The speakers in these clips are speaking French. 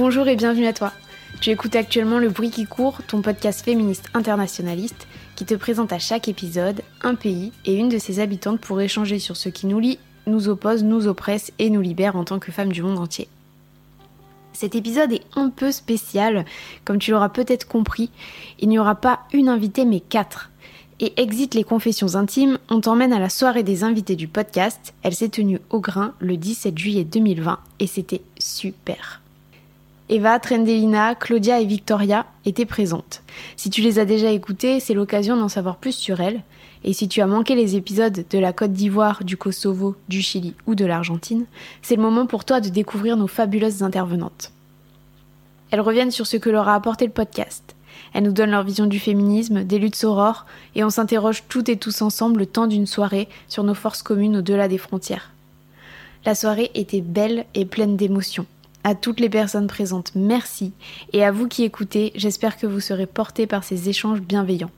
Bonjour et bienvenue à toi. Tu écoutes actuellement Le Bruit qui court, ton podcast féministe internationaliste qui te présente à chaque épisode un pays et une de ses habitantes pour échanger sur ce qui nous lie, nous oppose, nous oppresse et nous libère en tant que femmes du monde entier. Cet épisode est un peu spécial, comme tu l'auras peut-être compris, il n'y aura pas une invitée mais quatre. Et Exit les confessions intimes, on t'emmène à la soirée des invités du podcast. Elle s'est tenue au Grain le 17 juillet 2020 et c'était super. Eva, Trendelina, Claudia et Victoria étaient présentes. Si tu les as déjà écoutées, c'est l'occasion d'en savoir plus sur elles. Et si tu as manqué les épisodes de la Côte d'Ivoire, du Kosovo, du Chili ou de l'Argentine, c'est le moment pour toi de découvrir nos fabuleuses intervenantes. Elles reviennent sur ce que leur a apporté le podcast. Elles nous donnent leur vision du féminisme, des luttes sorores, et on s'interroge toutes et tous ensemble le temps d'une soirée sur nos forces communes au-delà des frontières. La soirée était belle et pleine d'émotions. À toutes les personnes présentes, merci. Et à vous qui écoutez, j'espère que vous serez portés par ces échanges bienveillants.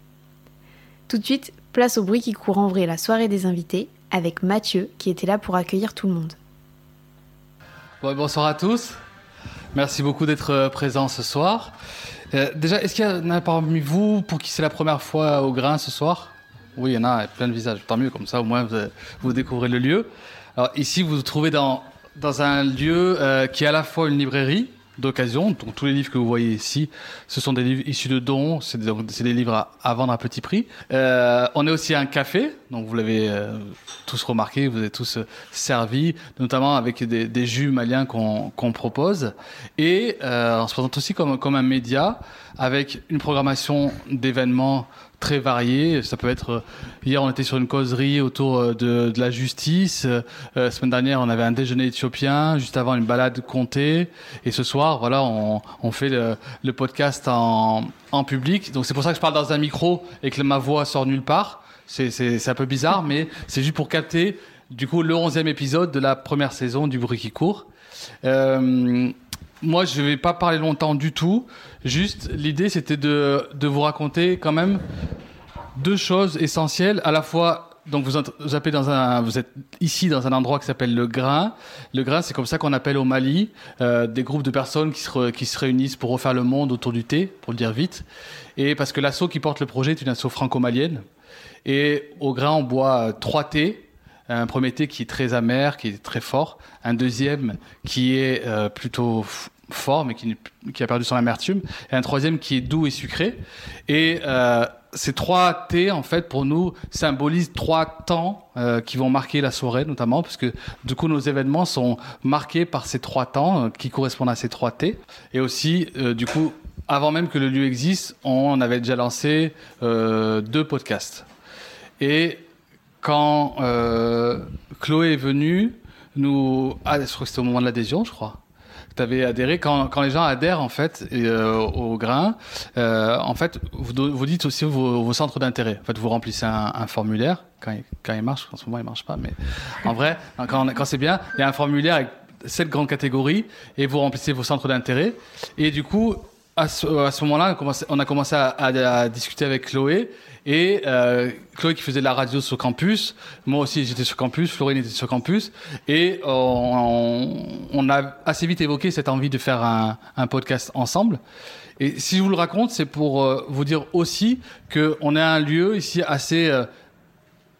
Tout de suite, place au bruit qui court en vrai la soirée des invités, avec Mathieu qui était là pour accueillir tout le monde. Bonsoir à tous. Merci beaucoup d'être euh, présents ce soir. Euh, déjà, est-ce qu'il y en a parmi vous pour qui c'est la première fois au grain ce soir? Oui, il y en a, plein de visages. Tant mieux, comme ça au moins vous, vous découvrez le lieu. Alors ici, vous vous trouvez dans, dans un lieu euh, qui est à la fois une librairie d'occasion. Donc tous les livres que vous voyez ici, ce sont des livres issus de dons, c'est des, des livres à, vendre à petit prix. Euh, on est aussi un café, donc vous l'avez euh, tous remarqué, vous êtes tous servis, notamment avec des, jus maliens qu'on qu'on propose. Et on se présente aussi comme, comme un média avec une programmation d'événements très variés. Ça peut être euh, hier on était sur une causerie autour euh, de, de la justice. Euh, la semaine dernière on avait un déjeuner éthiopien. Juste avant une balade comté. Et ce soir voilà on, on fait le, le podcast en, en public. Donc c'est pour ça que je parle dans un micro et que ma voix sort nulle part. C'est un peu bizarre mais c'est juste pour capter du coup le 11e épisode de la première saison du bruit qui court. Euh, moi, je vais pas parler longtemps du tout. Juste, l'idée, c'était de, de vous raconter quand même deux choses essentielles. À la fois, donc vous, vous appelez dans un, vous êtes ici dans un endroit qui s'appelle le Grain. Le Grain, c'est comme ça qu'on appelle au Mali euh, des groupes de personnes qui se, qui se réunissent pour refaire le monde autour du thé, pour le dire vite. Et parce que l'asso qui porte le projet est une asso franco-malienne. Et au Grain, on boit trois thés. Un premier thé qui est très amer, qui est très fort. Un deuxième qui est euh, plutôt fort, mais qui, a perdu son amertume. Et un troisième qui est doux et sucré. Et euh, ces trois thés, en fait, pour nous, symbolisent trois temps euh, qui vont marquer la soirée, notamment, parce que du coup, nos événements sont marqués par ces trois temps qui correspondent à ces trois thés. Et aussi, du coup, avant même que le lieu existe, on avait déjà lancé deux podcasts. Et quand euh, Chloé est venue, nous, ah, je crois que c'était au moment de l'adhésion, je crois. Tu avais adhéré quand, quand les gens adhèrent en fait euh, au grain. euh, en fait, vous, dites aussi vos, centres d'intérêt. En fait, vous remplissez un, formulaire quand il, quand il marche. En ce moment, il marche pas, mais en vrai, quand, quand c'est bien, il y a un formulaire avec sept grandes catégories et vous remplissez vos centres d'intérêt. Et du coup, à ce, à moment-là, on, a commencé- à, à- à discuter avec Chloé. Et euh, Chloé qui faisait de la radio sur campus, moi aussi j'étais sur campus, Florine était sur campus. Et on, a assez vite évoqué cette envie de faire un, podcast ensemble. Et si je vous le raconte, c'est pour euh, vous dire aussi qu'on a un lieu ici assez euh,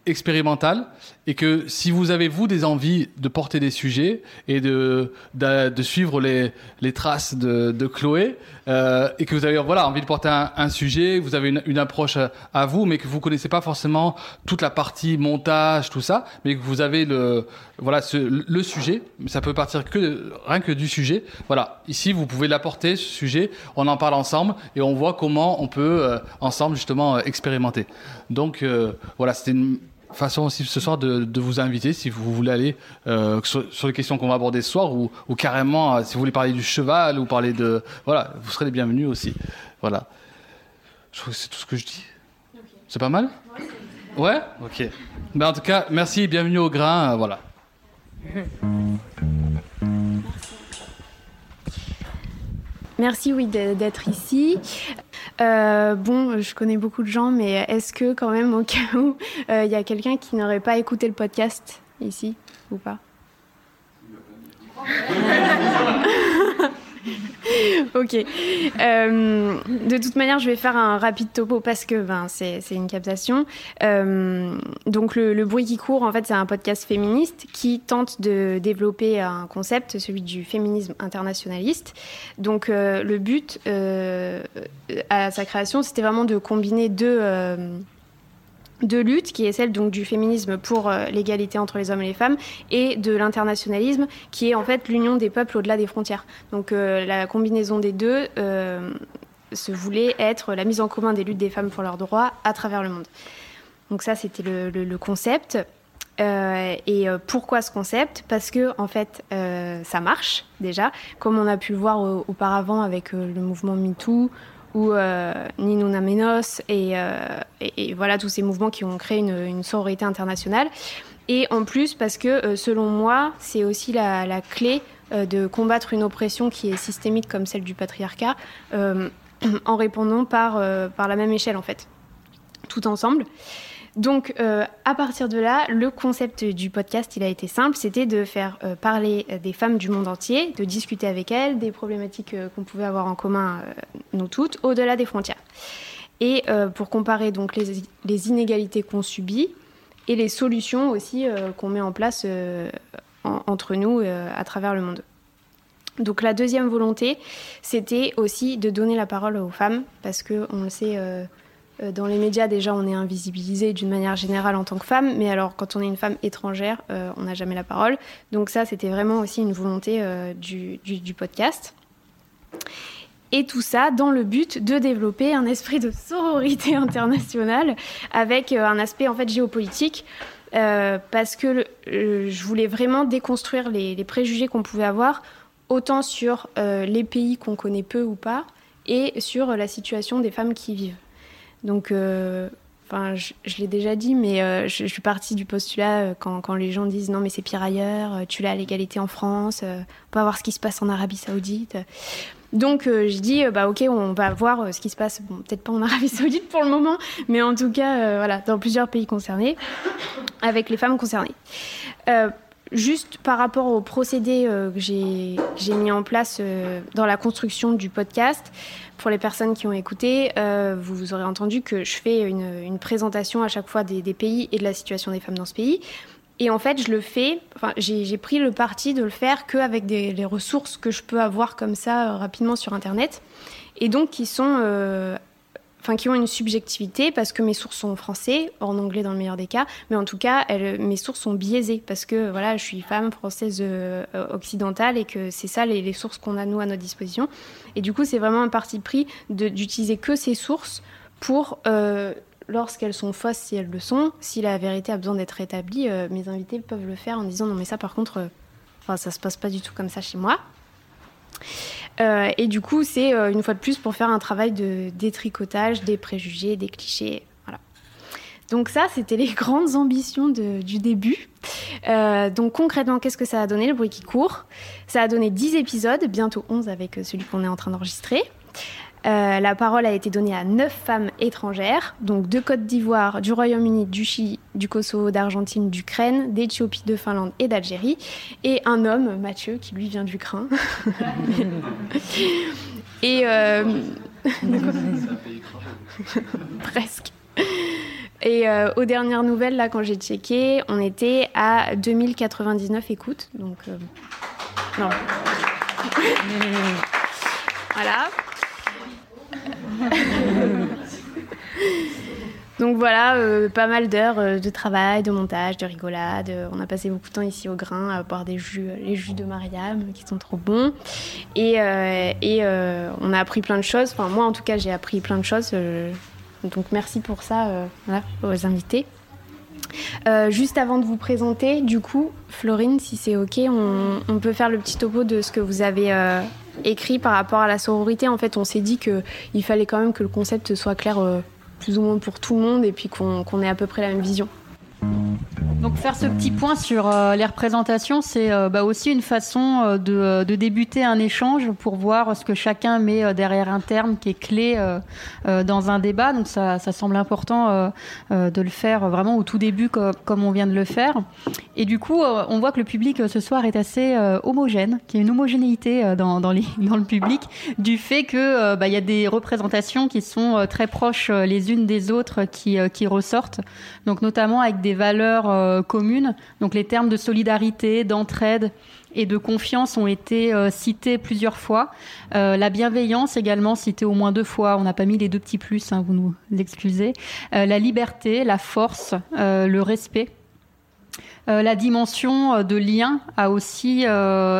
expérimental et que si vous avez vous des envies de porter des sujets et de de, de suivre les les traces de, de Chloé euh, et que vous avez voilà envie de porter un, un sujet vous avez une, une approche à, vous mais que vous connaissez pas forcément toute la partie montage tout ça mais que vous avez le voilà ce, le sujet ça peut partir que rien que du sujet voilà. Ici vous pouvez l'apporter ce sujet on en parle ensemble et on voit comment on peut euh, ensemble justement euh, expérimenter. Donc euh, voilà c'était une façon aussi ce soir de, vous inviter si vous voulez aller euh, sur, les questions qu'on va aborder ce soir ou, carrément euh, si vous voulez parler du cheval ou parler de voilà vous serez les bienvenus aussi. Voilà. Je trouve que c'est tout ce que je dis. Okay. c'est pas mal? Ouais? Ok. Ben, en tout cas merci bienvenue au grain euh, voilà. Merci oui d'être ici. Euh, bon, je connais beaucoup de gens, mais est-ce que quand même au cas où il euh, y a quelqu'un qui n'aurait pas écouté le podcast ici ou pas? ok. Euh, de toute manière, je vais faire un rapide topo parce que ben, c'est une captation. Euh, donc, le, bruit qui court, en fait, c'est un podcast féministe qui tente de développer un concept, celui du féminisme internationaliste. Donc, euh, le but à sa création, c'était vraiment de combiner deux de lutte, qui est celle donc du féminisme pour euh, l'égalité entre les hommes et les femmes, et de l'internationalisme, qui est en fait l'union des peuples au-delà des frontières. Donc euh, la combinaison des deux euh, se voulait être la mise en commun des luttes des femmes pour leurs droits à travers le monde. Donc ça, c'était le, concept. Et pourquoi ce concept? Parce que en fait, ça marche déjà, comme on a pu le voir auparavant avec le mouvement MeToo, ou euh, Menos et, euh, et, voilà tous ces mouvements qui ont créé une, une sororité internationale. Et en plus parce que euh, selon moi, c'est aussi la, la clé euh, de combattre une oppression qui est systémique comme celle du patriarcat en répondant par, par la même échelle en fait, tout ensemble. Donc, euh, à partir de là, le concept du podcast, il a été simple, c'était de faire euh, parler des femmes du monde entier, de discuter avec elles des problématiques euh, qu'on pouvait avoir en commun, euh, nous toutes, au-delà des frontières. Et euh, pour comparer donc les, inégalités qu'on subit et les solutions aussi euh, qu'on met en place euh, en, entre nous à travers le monde. Donc la deuxième volonté, c'était aussi de donner la parole aux femmes, parce que on le sait Euh, dans les médias, déjà, on est invisibilisé d'une manière générale en tant que femme, mais alors quand on est une femme étrangère, euh, on n'a jamais la parole. Donc ça, c'était vraiment aussi une volonté euh, du, podcast. Et tout ça dans le but de développer un esprit de sororité internationale avec euh, un aspect en fait géopolitique. Euh, parce que euh, je voulais vraiment déconstruire les, les préjugés qu'on pouvait avoir, autant sur euh, les pays qu'on connaît peu ou pas, et sur la situation des femmes qui y vivent. Donc, euh, je, l'ai déjà dit, mais euh, je, suis partie du postulat euh, quand, les gens disent non, mais c'est pire ailleurs, tu l'as l'égalité en France, on peut voir ce qui se passe en Arabie Saoudite. Donc, je dis, bah ok, on va voir ce qui se passe, peut-être pas en Arabie Saoudite pour le moment, mais en tout cas, voilà, dans plusieurs pays concernés, avec les femmes concernées. Juste par rapport au procédé euh, que j'ai mis en place euh, dans la construction du podcast, pour les personnes qui ont écouté, euh, vous, aurez entendu que je fais une, présentation à chaque fois des, pays et de la situation des femmes dans ce pays. Et en fait, je le fais, j'ai pris le parti de le faire qu'avec les ressources que je peux avoir comme ça rapidement sur Internet, et donc qui sont enfin qui ont une subjectivité parce que mes sources sont en français, en anglais dans le meilleur des cas, mais en tout cas, mes sources sont biaisées parce que voilà, je suis femme française euh, occidentale et que c'est ça les, sources qu'on a nous à notre disposition. Et du coup, c'est vraiment un parti pris d'utiliser que ces sources pour euh, lorsqu'elles sont fausses, si elles le sont, si la vérité a besoin d'être rétablie, euh, mes invités peuvent le faire en disant non mais ça par contre, enfin ça se passe pas du tout comme ça chez moi. Euh, et du coup, c'est euh, une fois de plus pour faire un travail de détricotage des préjugés, des clichés. Voilà. Donc ça, c'était les grandes ambitions du début. Euh, donc concrètement, qu'est-ce que ça a donné, le bruit qui court? Ça a donné 10 épisodes, bientôt 11 avec celui qu'on est en train d'enregistrer. Euh, la parole a été donnée à neuf femmes étrangères, donc de Côte d'Ivoire, du Royaume-Uni, du Chili, du Kosovo, d'Argentine, d'Ukraine, d'Éthiopie, de Finlande et d'Algérie, et un homme, Mathieu, qui lui vient d'Ukraine. et euh... presque. Et euh, aux dernières nouvelles, là, quand j'ai checké, on était à 2099 écoutes. Donc, non. voilà. Donc voilà, euh, pas mal d'heures euh, de travail, de montage, de rigolade. Euh, on a passé beaucoup de temps ici au grain à boire des jus, les jus de Mariam qui sont trop bons. Et, on a appris plein de choses. Moi en tout cas, j'ai appris plein de choses. donc merci pour ça voilà, aux invités. Juste avant de vous présenter, du coup, Florine, si c'est ok, on, peut faire le petit topo de ce que vous avez écrit par rapport à la sororité. En fait, on s'est dit qu'il fallait quand même que le concept soit clair plus ou moins pour tout le monde et puis qu'on ait à peu près la même vision. Donc faire ce petit point sur euh, les représentations, c'est euh, bah, aussi une façon euh, de, débuter un échange pour voir ce que chacun met derrière un terme qui est clé dans un débat. Donc ça, semble important de le faire vraiment au tout début comme, on vient de le faire. Et du coup, on voit que le public ce soir est assez homogène, qu'il y a une homogénéité dans, le public du fait qu'il bah, y a des représentations qui sont très proches les unes des autres qui, qui ressortent. Donc notamment avec des valeurs euh, communes. Donc les termes de solidarité, d'entraide et de confiance ont été euh, cités plusieurs fois. Euh, la bienveillance également citée au moins deux fois. On n'a pas mis les deux petits plus, hein, vous nous excusez. la liberté, la force, le respect. la dimension de lien a aussi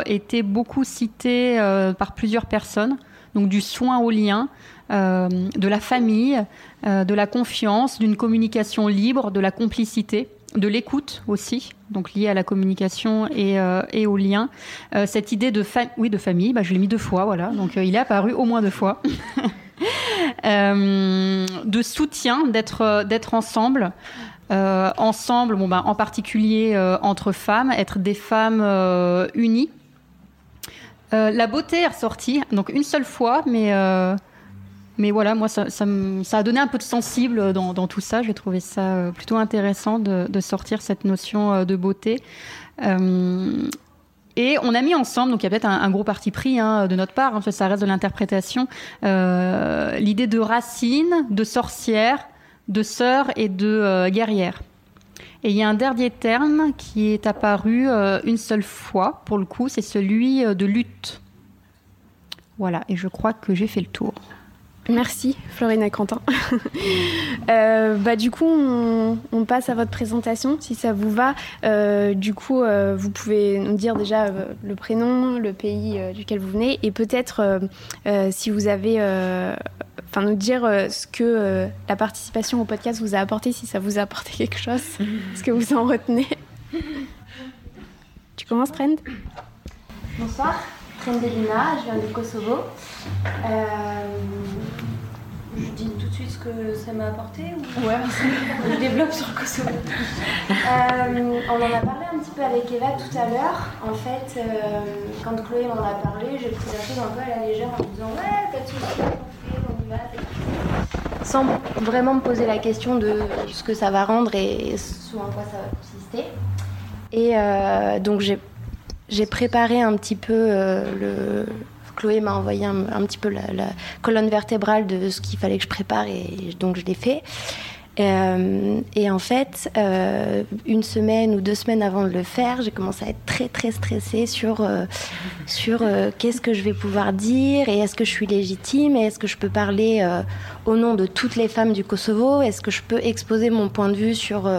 été beaucoup citée par plusieurs personnes. Donc du soin au lien, de la famille, de la confiance, d'une communication libre, de la complicité de l'écoute aussi, donc liée à la communication et, euh, au lien. Euh, cette idée de, oui, de famille, bah, je l'ai mis deux fois, voilà, donc euh, il est apparu au moins deux fois. de soutien, d'être, d'être ensemble. ensemble, bon, bah, en particulier entre femmes, être des femmes unies. la beauté est ressortie, donc une seule fois, mais mais voilà, moi, ça, a donné un peu de sensible dans, tout ça. J'ai trouvé ça euh, plutôt intéressant de, sortir cette notion euh, de beauté. Euh, et on a mis ensemble, donc il y a peut-être un, gros parti pris hein, de notre part, hein, ça reste de l'interprétation, l'idée de racine, de sorcière, de sœur et de guerrière. Et il y a un dernier terme qui est apparu une seule fois, pour le coup, c'est celui de lutte. Voilà, et je crois que j'ai fait le tour. Merci Florine et Quentin. Euh, bah, du coup, on, passe à votre présentation, si ça vous va. Euh, du coup, euh, vous pouvez nous dire déjà le prénom, le pays duquel vous venez, et peut-être si vous avez, enfin, nous dire ce que la participation au podcast vous a apporté, si ça vous a apporté quelque chose, ce que vous en retenez? tu commences, Trend Bonsoir. Trendelina, je viens du Kosovo. Euh, je dis tout de suite ce que ça m'a apporté ou... Ouais, je développe sur le Kosovo. Euh, on en a parlé un petit peu avec Eva tout à l'heure. En fait, euh, quand Chloé m'en a parlé, j'ai pris la chose un peu à la légère en me disant Ouais, pas de soucis, on y va. Sans vraiment me poser la question de ce que ça va rendre et ce en quoi ça va consister. Et donc j'ai j'ai préparé un petit peu euh. Chloé m'a envoyé un, petit peu la, colonne vertébrale de ce qu'il fallait que je prépare et donc je l'ai fait. Euh, et en fait, euh, une semaine ou deux semaines avant de le faire, j'ai commencé à être très très stressée sur, sur qu'est-ce que je vais pouvoir dire et est-ce que je suis légitime et est-ce que je peux parler au nom de toutes les femmes du Kosovo? Est-ce que je peux exposer mon point de vue sur,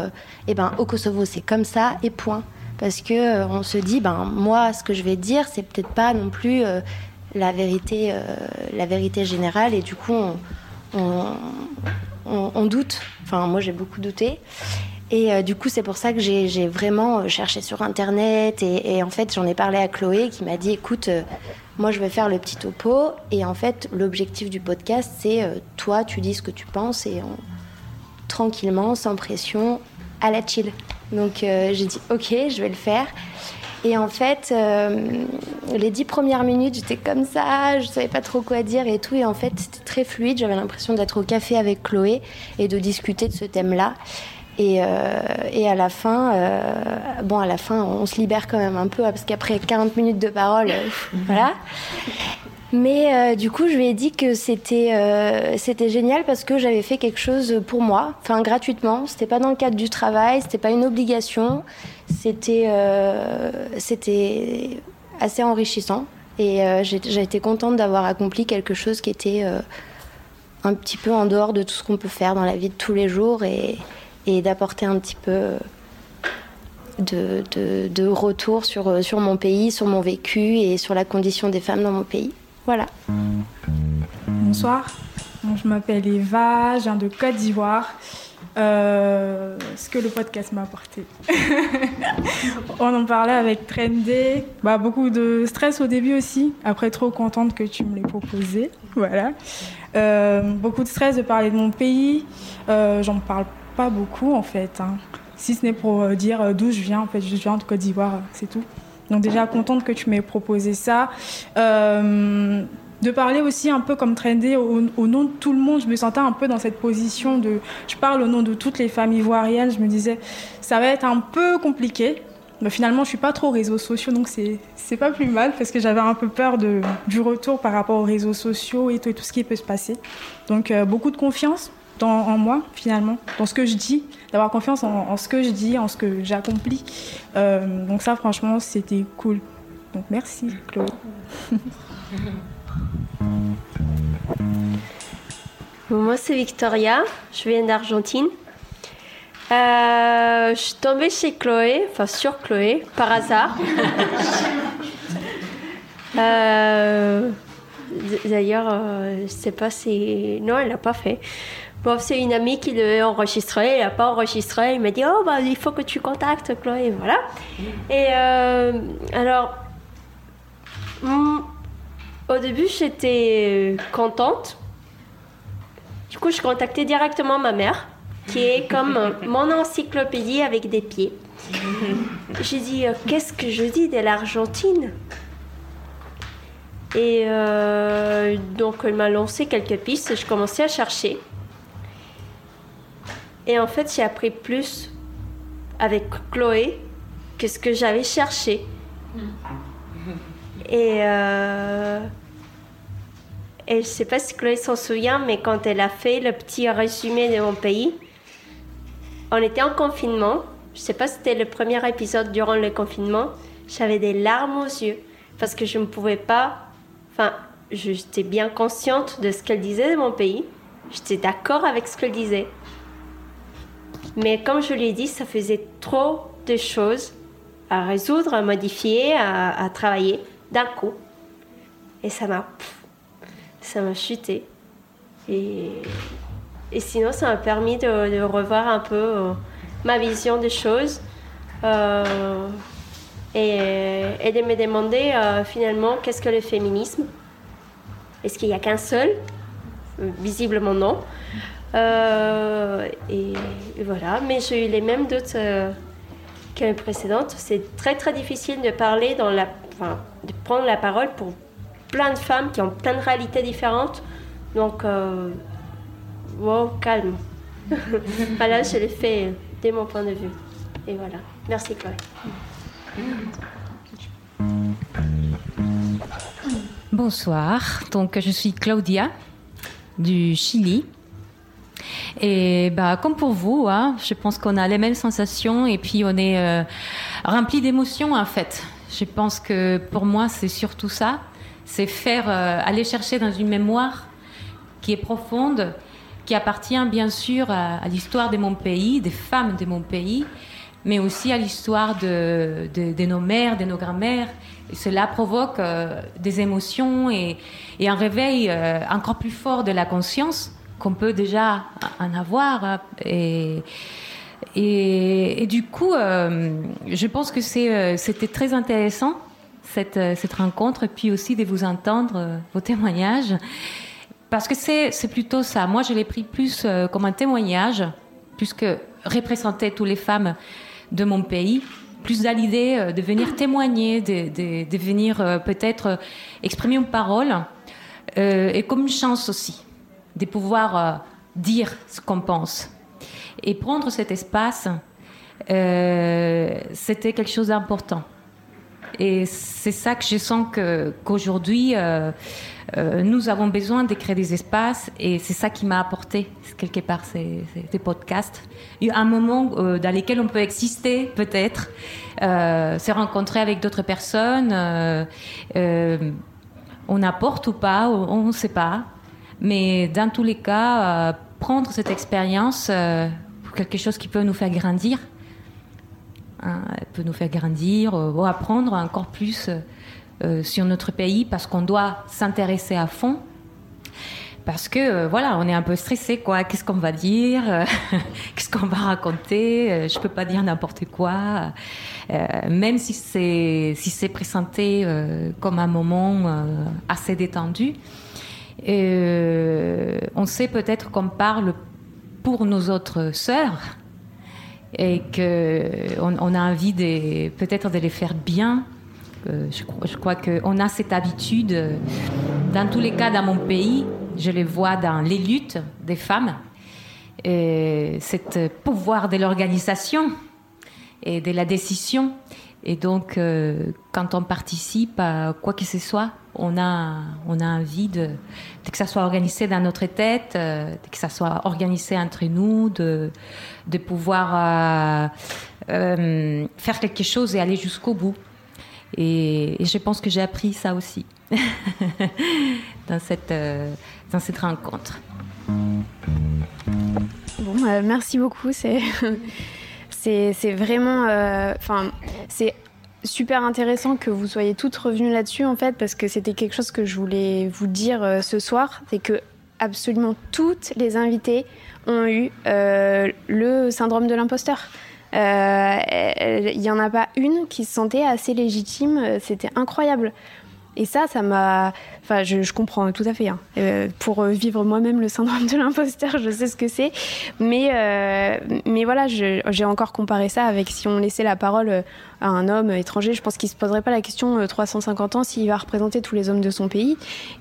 eh ben, au Kosovo c'est comme ça et point parce que euh, on se dit ben moi ce que je vais dire c'est peut-être pas non plus euh, la vérité euh, la vérité générale. Et du coup on, doute. Enfin moi j'ai beaucoup douté. Et du coup c'est pour ça que j'ai vraiment cherché sur internet. Et, en fait j'en ai parlé à Chloé qui m'a dit écoute moi je vais faire le petit topo. Et en fait l'objectif du podcast c'est toi tu dis ce que tu penses et tranquillement sans pression à la chill donc euh, j'ai dit ok, je vais le faire. Et en fait, euh, les dix premières minutes, j'étais comme ça, je savais pas trop quoi dire et tout. Et en fait, c'était très fluide. J'avais l'impression d'être au café avec Chloé et de discuter de ce thème-là. Et, euh, et, à la fin, bon, à la fin, on se libère quand même un peu parce qu'après 40 minutes de parole, voilà. Mais euh, du coup, je lui ai dit que c'était euh, c'était génial parce que j'avais fait quelque chose pour moi, enfin gratuitement. C'était pas dans le cadre du travail, c'était pas une obligation. C'était euh, assez enrichissant et j'ai été contente d'avoir accompli quelque chose qui était un petit peu en dehors de tout ce qu'on peut faire dans la vie de tous les jours et, d'apporter un petit peu de, de, de, retour sur, sur mon pays, sur mon vécu et sur la condition des femmes dans mon pays. Voilà. Bonsoir, je m'appelle Eva, je viens de Côte d'Ivoire Euh, ce que le podcast m'a apporté. On en parlait avec Trendy. Bah, beaucoup de stress au début aussi. Après, trop contente que tu me l'aies proposé. Voilà. Euh, beaucoup de stress de parler de mon pays. Euh, J'en parle pas beaucoup en fait. Hein. Si ce n'est pour dire d'où je viens. En fait, je viens de Côte d'Ivoire, c'est tout. Donc déjà contente que tu m'aies proposé ça. Euh, de parler aussi un peu comme Trendy au, nom de tout le monde. Je me sentais un peu dans cette position de. Je parle au nom de toutes les familles ivoiriennes. Je me disais, ça va être un peu compliqué. Mais finalement, je suis pas trop réseaux sociaux, donc c'est pas plus mal parce que j'avais un peu peur de, du retour par rapport aux réseaux sociaux et tout, et tout ce qui peut se passer. Donc euh, beaucoup de confiance dans, en moi finalement, dans ce que je dis, d'avoir confiance en, en, ce que je dis, en ce que j'accomplis. Euh, donc ça, franchement, c'était cool. Donc merci, Chloé. moi, c'est Victoria. Je viens d'Argentine. Euh, je suis tombée chez Chloé, enfin sur Chloé, par hasard. euh, D'ailleurs, euh, je sais pas si. Non, elle l'a pas fait. Bon, c'est une amie qui devait enregistrer, elle n'a pas enregistré. Elle m'a dit Oh, bah, il faut que tu contactes Chloé. Voilà. Et euh, alors, hmm, au début, j'étais contente. Du coup, je contactais directement ma mère, qui est comme mon encyclopédie avec des pieds. J'ai dit, euh, qu'est-ce que je dis de l'Argentine? Et euh, donc, elle m'a lancé quelques pistes et je commençais à chercher. Et en fait, j'ai appris plus avec Chloé que ce que j'avais cherché. Et, euh, et je sais pas si Chloé s'en souvient, mais quand elle a fait le petit résumé de mon pays, on était en confinement. Je sais pas si c'était le premier épisode durant le confinement. J'avais des larmes aux yeux parce que je ne pouvais pas. Enfin, j'étais bien consciente de ce qu'elle disait de mon pays. J'étais d'accord avec ce qu'elle disait. Mais comme je l'ai dit, ça faisait trop de choses à résoudre, à modifier, à, travailler d'un coup. Et ça m'a ça m'a chuté. Et, sinon, ça m'a permis de, revoir un peu euh, ma vision des choses euh, et, et, de me demander euh, finalement qu'est-ce que le féminisme? Est-ce qu'il n'y a qu'un seul? Visiblement non. Euh, et, voilà, mais j'ai eu les mêmes doutes que les précédentes. C'est très très difficile de parler de prendre la parole pour plein de femmes qui ont plein de réalités différentes. Donc, euh, wow, calme. voilà, je l'ai fait dès mon point de vue. Et voilà. Merci Chloé. Bonsoir. Donc, je suis Claudia du Chili. Et bah, comme pour vous, hein, je pense qu'on a les mêmes sensations et puis on est euh, rempli d'émotions en fait. Je pense que pour moi, c'est surtout ça c'est faire euh, aller chercher dans une mémoire qui est profonde, qui appartient bien sûr à, l'histoire de mon pays, des femmes de mon pays, mais aussi à l'histoire de, nos mères, de nos grand-mères. Cela provoque euh, des émotions et, un réveil encore plus fort de la conscience qu'on peut déjà en avoir. Et, et, et du coup, euh, je pense que c'était très intéressant cette, cette, rencontre puis aussi de vous entendre euh, vos témoignages. Parce que c'est plutôt ça. Moi, je l'ai pris plus euh, comme un témoignage, plus que représenter toutes les femmes de mon pays, plus à l'idée euh, de venir témoigner, de, de, venir euh, peut-être exprimer une parole, euh, et comme une chance aussi, de pouvoir dire ce qu'on pense. Et prendre cet espace, c'était quelque chose d'important. Et c'est ça que je sens qu'aujourd'hui, qu euh, euh, nous avons besoin de créer des espaces et c'est ça qui m'a apporté, quelque part, ces, ces podcasts. A un moment euh, dans lequel on peut exister, peut-être, euh, se rencontrer avec d'autres personnes. Euh, on apporte ou pas, on ne sait pas. Mais dans tous les cas, prendre cette expérience pour quelque chose qui peut nous faire grandir Hein, peut nous faire grandir euh, ou apprendre encore plus euh, sur notre pays parce qu'on doit s'intéresser à fond. parce que voilà, on est un peu stressé, quoi. Qu'est-ce qu'on va dire Qu'est-ce qu'on va raconter Je peux pas dire n'importe quoi, même si c'est si c'est présenté comme un moment assez détendu. On sait peut-être qu'on parle pour nos autres sœurs et qu'on on a envie de, peut-être de les faire bien. Euh, je, je, crois qu'on a cette habitude, dans tous les cas dans mon pays, je les vois dans les luttes des femmes, et cet pouvoir de l'organisation et de la décision. Et donc, euh, quand on participe à quoi que ce soit, on a, on a envie de, que ça soit organisé dans notre tête, euh, que ça soit organisé entre nous, de, de pouvoir euh, euh, faire quelque chose et aller jusqu'au bout. Et, je pense que j'ai appris ça aussi dans, cette, dans cette rencontre. Bon, merci beaucoup. C'est. vraiment, super intéressant que vous soyez toutes revenues là-dessus en fait parce que c'était quelque chose que je voulais vous dire euh, ce soir, c'est que absolument toutes les invitées ont eu euh, le syndrome de l'imposteur. Euh, il n'y en a pas une qui se sentait assez légitime, c'était incroyable. Et ça, ça m'a. Enfin, je, comprends tout à fait. Hein. Euh, pour euh, vivre moi-même le syndrome de l'imposteur, je sais ce que c'est. Mais, euh, mais voilà, j'ai encore comparé ça avec si on laissait la parole à un homme étranger. Je pense qu'il ne se poserait pas la question 350 ans s'il va représenter tous les hommes de son pays.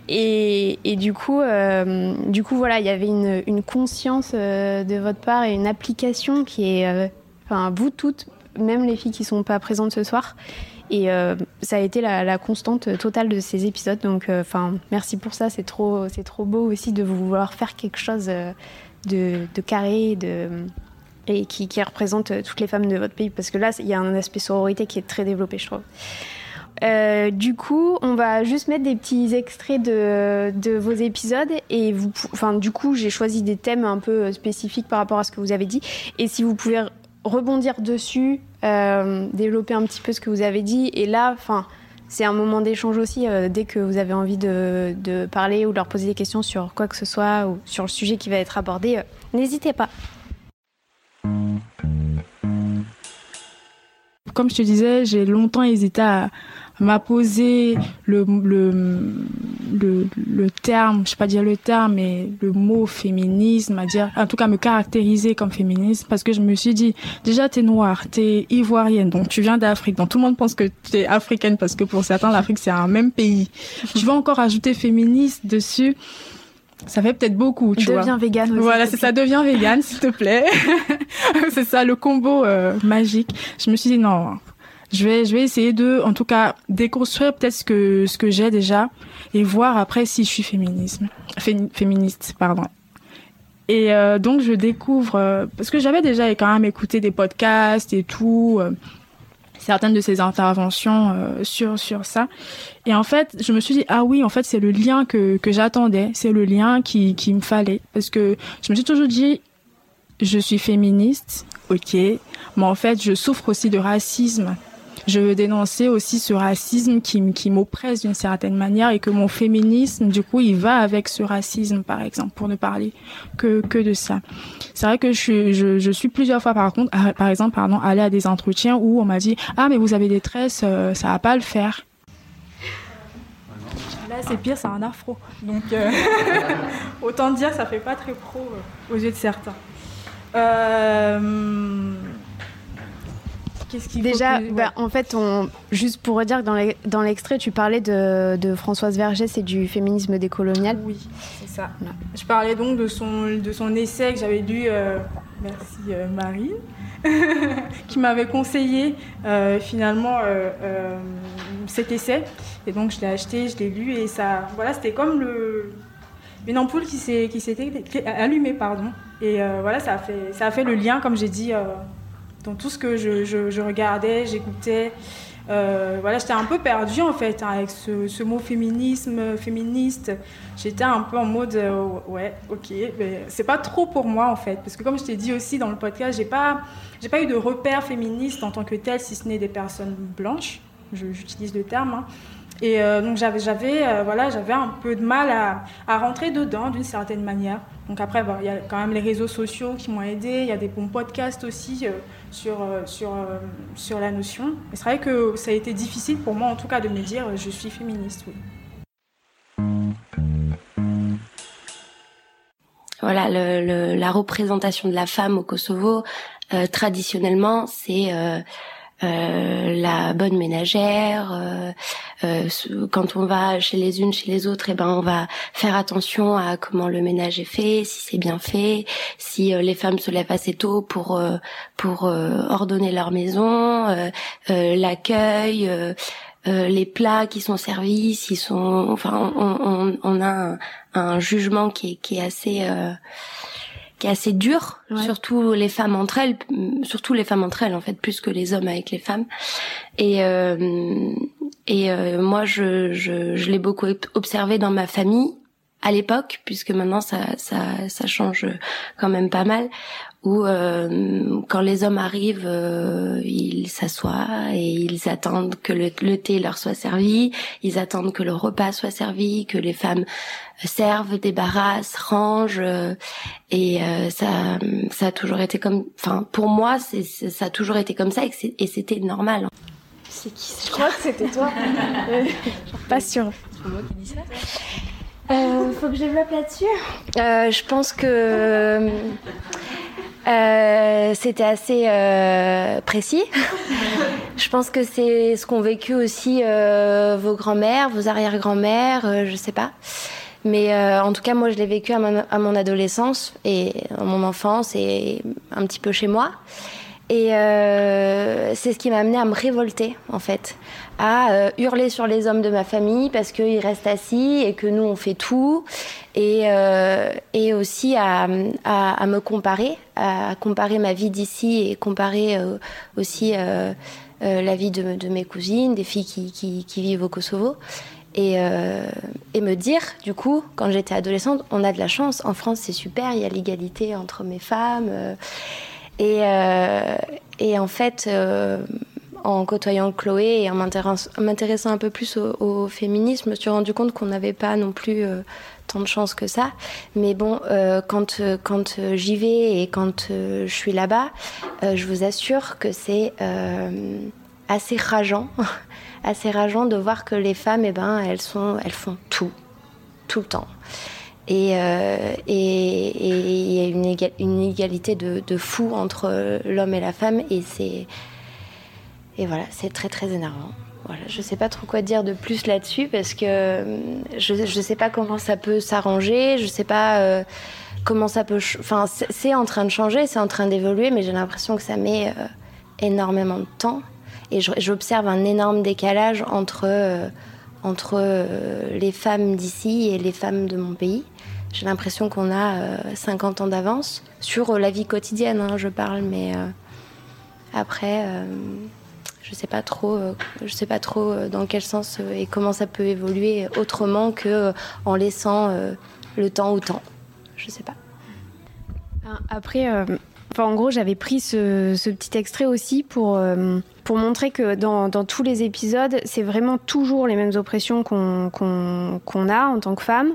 Et, et du, coup, du coup, voilà, il y avait une, conscience de votre part et une application qui est. Enfin, vous toutes, même les filles qui ne sont pas présentes ce soir, et euh, ça a été la, constante totale de ces épisodes. Donc, euh, enfin, merci pour ça. C'est trop, c'est trop beau aussi de vouloir faire quelque chose euh, de, carré, de et qui, représente toutes les femmes de votre pays. Parce que là, il y a un aspect sororité qui est très développé, je trouve. du coup, on va juste mettre des petits extraits de, vos épisodes et enfin, du coup, j'ai choisi des thèmes un peu spécifiques par rapport à ce que vous avez dit. Et si vous pouvez rebondir dessus, euh, développer un petit peu ce que vous avez dit. Et là, enfin, c'est un moment d'échange aussi. Euh, dès que vous avez envie de, parler ou de leur poser des questions sur quoi que ce soit ou sur le sujet qui va être abordé, euh, n'hésitez pas. Comme je te disais, j'ai longtemps hésité à, m'a posé le, le, le, terme, je sais pas dire le terme, mais le mot féminisme, à dire, en tout cas me caractériser comme féministe, parce que je me suis dit, déjà t'es noire, t'es ivoirienne, donc tu viens d'Afrique, donc tout le monde pense que t'es africaine, parce que pour certains l'Afrique c'est un même pays. tu vas encore ajouter féministe dessus ça fait peut-être beaucoup, tu deviens vegan aussi. Voilà, c'est ça, deviens vegan, s'il te plaît. c'est ça, le combo euh, magique. Je me suis dit non, je vais, je vais essayer de, en tout cas, déconstruire peut-être ce que, ce que j'ai déjà et voir après si je suis féminisme, féministe, pardon. Et euh, donc je découvre, euh, parce que j'avais déjà quand même écouté des podcasts et tout, euh, certaines de ces interventions sur, sur ça. Et en fait, je me suis dit, ah oui, en fait, c'est le lien que, que j'attendais, c'est le lien qui, qui me fallait. Parce que je me suis toujours dit, je suis féministe, ok, mais en fait, je souffre aussi de racisme je veux dénoncer aussi ce racisme qui, qui m'oppresse d'une certaine manière et que mon féminisme, du coup, il va avec ce racisme, par exemple, pour ne parler que, que de ça. C'est vrai que je, je, suis plusieurs fois, par contre, par exemple, pardon, allée à des entretiens où on m'a dit, ah, mais vous avez des tresses, euh, ça va pas le faire. Là, c'est pire, c'est un afro. Donc, euh, autant dire, ça fait pas très pro euh, aux yeux de certains. Euh, Déjà, bah, en fait, on, juste pour redire que dans l'extrait, tu parlais de, Françoise Vergès et du féminisme décolonial. Oui, c'est ça. Je parlais donc de son, de son essai que j'avais lu, euh, merci euh, Marie, qui m'avait conseillé euh, finalement cet essai. Et donc, je l'ai acheté, je l'ai lu, et ça, voilà, c'était comme le, une ampoule qui s'était allumée, pardon. Et voilà, ça a, fait, ça a fait le lien, comme j'ai dit dans tout ce que je, regardais, j'écoutais. Euh, voilà, j'étais un peu perdue en fait hein, avec ce, mot féminisme, féministe. J'étais un peu en mode euh, ouais, ok, mais c'est pas trop pour moi en fait, parce que comme je t'ai dit aussi dans le podcast, j'ai pas, j'ai pas eu de repères féministes en tant que tel, si ce n'est des personnes blanches. J'utilise le terme. Hein. Et donc j'avais, j'avais, voilà, j'avais un peu de mal à, à rentrer dedans d'une certaine manière. Donc après, il y a quand même les réseaux sociaux qui m'ont aidé, il y a des bons podcasts aussi sur, sur, sur la notion. Mais c'est vrai que ça a été difficile pour moi, en tout cas, de me dire je suis féministe. Voilà, la représentation de la femme au Kosovo, euh, traditionnellement, c'est euh, euh, la bonne ménagère. quand on va chez les unes, chez les autres, et eh ben on va faire attention à comment le ménage est fait, si c'est bien fait, si les femmes se lèvent assez tôt pour pour ordonner leur maison, l'accueil. Euh, les plats qui sont servis, ils sont, enfin, on, on, a un, jugement qui est, qui est assez, euh, qui est assez dur, surtout les femmes entre elles, surtout les femmes entre elles en fait, plus que les hommes avec les femmes. Et euh, et moi, je, je, je l'ai beaucoup observé dans ma famille à l'époque, puisque maintenant ça, ça, ça change quand même pas mal, où euh, quand les hommes arrivent, euh, ils s'assoient et ils attendent que le, thé leur soit servi, ils attendent que le repas soit servi, que les femmes servent, débarrassent, rangent, euh, et ça, ça a toujours été comme, enfin pour moi, c'est, ça a toujours été comme ça et, c'était normal. C'est qui Je crois que c'était toi. pas sûr. C'est moi qui dis ça. faut que je développe là-dessus. je pense que euh, c'était assez euh, précis. je pense que c'est ce qu'ont vécu aussi euh, vos grands-mères, vos arrière-grands-mères, je sais pas. Mais en tout cas, moi, je l'ai vécu à mon, adolescence et à mon enfance et un petit peu chez moi. Et c'est ce qui m'a amené à me révolter, en fait à euh, hurler sur les hommes de ma famille parce qu'ils restent assis et que nous on fait tout et, euh, et aussi à, à, me comparer, à comparer ma vie d'ici et comparer euh, aussi la vie de, mes cousines, des filles qui, qui, qui vivent au Kosovo. Et, et, me dire, du coup, quand j'étais adolescente, on a de la chance, en France c'est super, il y a l'égalité entre mes femmes. et, et en fait, en côtoyant Chloé et en m'intéressant un peu plus au, féminisme, je me suis rendu compte qu'on n'avait pas non plus euh, tant de chance que ça. Mais bon, euh, quand, quand j'y vais et quand euh, je suis là-bas, je vous assure que c'est assez rageant, assez rageant de voir que les femmes, eh ben, elles, sont, elles font tout, tout le temps. Et il y a une, une égalité de, de fou entre l'homme et la femme, et c'est et voilà, c'est très très énervant. Voilà, je sais pas trop quoi dire de plus là-dessus parce que euh, je ne sais pas comment ça peut s'arranger, je sais pas euh, comment ça peut. Enfin, c'est en train de changer, c'est en train d'évoluer, mais j'ai l'impression que ça met euh, énormément de temps. Et j'observe un énorme décalage entre, entre les femmes d'ici et les femmes de mon pays. J'ai l'impression qu'on a 50 ans d'avance sur la vie quotidienne, hein, je parle, mais après je sais pas trop, euh, je sais pas trop euh, dans quel sens euh, et comment ça peut évoluer autrement que en laissant le temps au temps. Je sais pas. Après, enfin, en gros, j'avais pris ce, petit extrait aussi pour, pour montrer que dans, dans tous les épisodes, c'est vraiment toujours les mêmes oppressions qu'on qu'on a en tant que femme,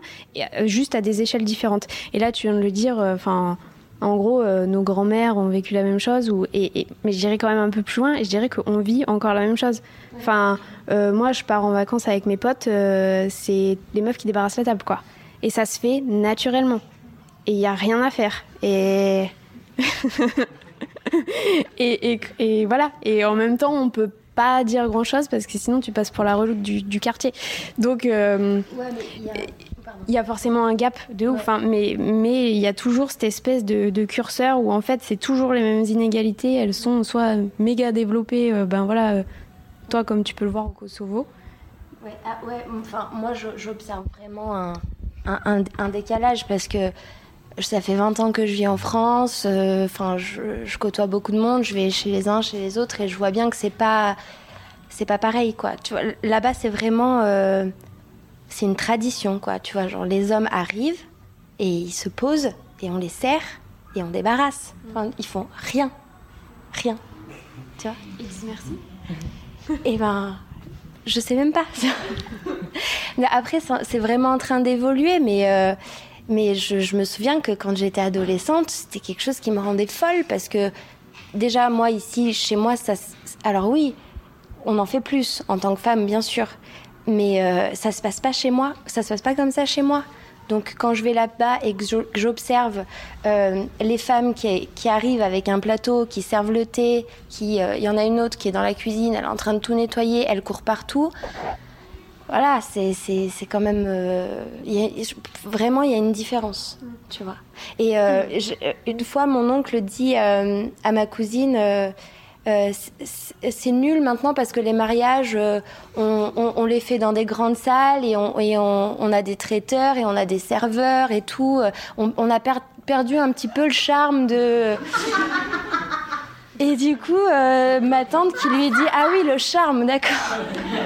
juste à des échelles différentes. Et là, tu viens de le dire, enfin en gros, euh, nos grands-mères ont vécu la même chose, ou, et, mais je dirais quand même un peu plus loin, et je dirais qu'on vit encore la même chose. Enfin, euh, moi, je pars en vacances avec mes potes, euh, c'est les meufs qui débarrassent la table, quoi. Et ça se fait naturellement. Et il n'y a rien à faire. Et... et, et, voilà. Et en même temps, on peut pas dire grand chose parce que sinon tu passes pour la reloute du, quartier. Donc, il y a forcément un gap de ouf, hein, mais mais il y a toujours cette espèce de, curseur où en fait c'est toujours les mêmes inégalités. Elles sont soit méga développées, euh, ben voilà, euh, toi comme tu peux le voir au Kosovo. Ouais, ah, ouais enfin moi j'observe vraiment un, un, un, décalage parce que ça fait 20 ans que je vis en France. Euh, enfin, je, je, côtoie beaucoup de monde. Je vais chez les uns, chez les autres, et je vois bien que c'est pas c'est pas pareil quoi. Tu vois, là-bas c'est vraiment c'est une tradition, quoi. Tu vois, genre les hommes arrivent et ils se posent et on les sert et on débarrasse. Enfin, ils font rien, rien. Tu vois Ils disent merci. et eh ben, je sais même pas. mais après, c'est vraiment en train d'évoluer, mais, euh, mais je, je, me souviens que quand j'étais adolescente, c'était quelque chose qui me rendait folle parce que déjà, moi, ici, chez moi, ça. Alors oui, on en fait plus en tant que femme, bien sûr, mais euh, ça se passe pas chez moi, ça se passe pas comme ça chez moi. Donc quand je vais là-bas et que j'observe euh, les femmes qui, qui, arrivent avec un plateau, qui servent le thé, qui, euh, il y en a une autre qui est dans la cuisine, elle est en train de tout nettoyer, elle court partout. Voilà, c'est quand même... Euh, vraiment, il y a une différence, tu vois. Et une fois, mon oncle dit à ma cousine euh, c'est nul maintenant parce que les mariages, euh, on, les fait dans des grandes salles et, on, a des traiteurs et on a des serveurs et tout. Euh, on, a perdu un petit peu le charme de... Et du coup, ma tante qui lui dit Ah oui, le charme, d'accord.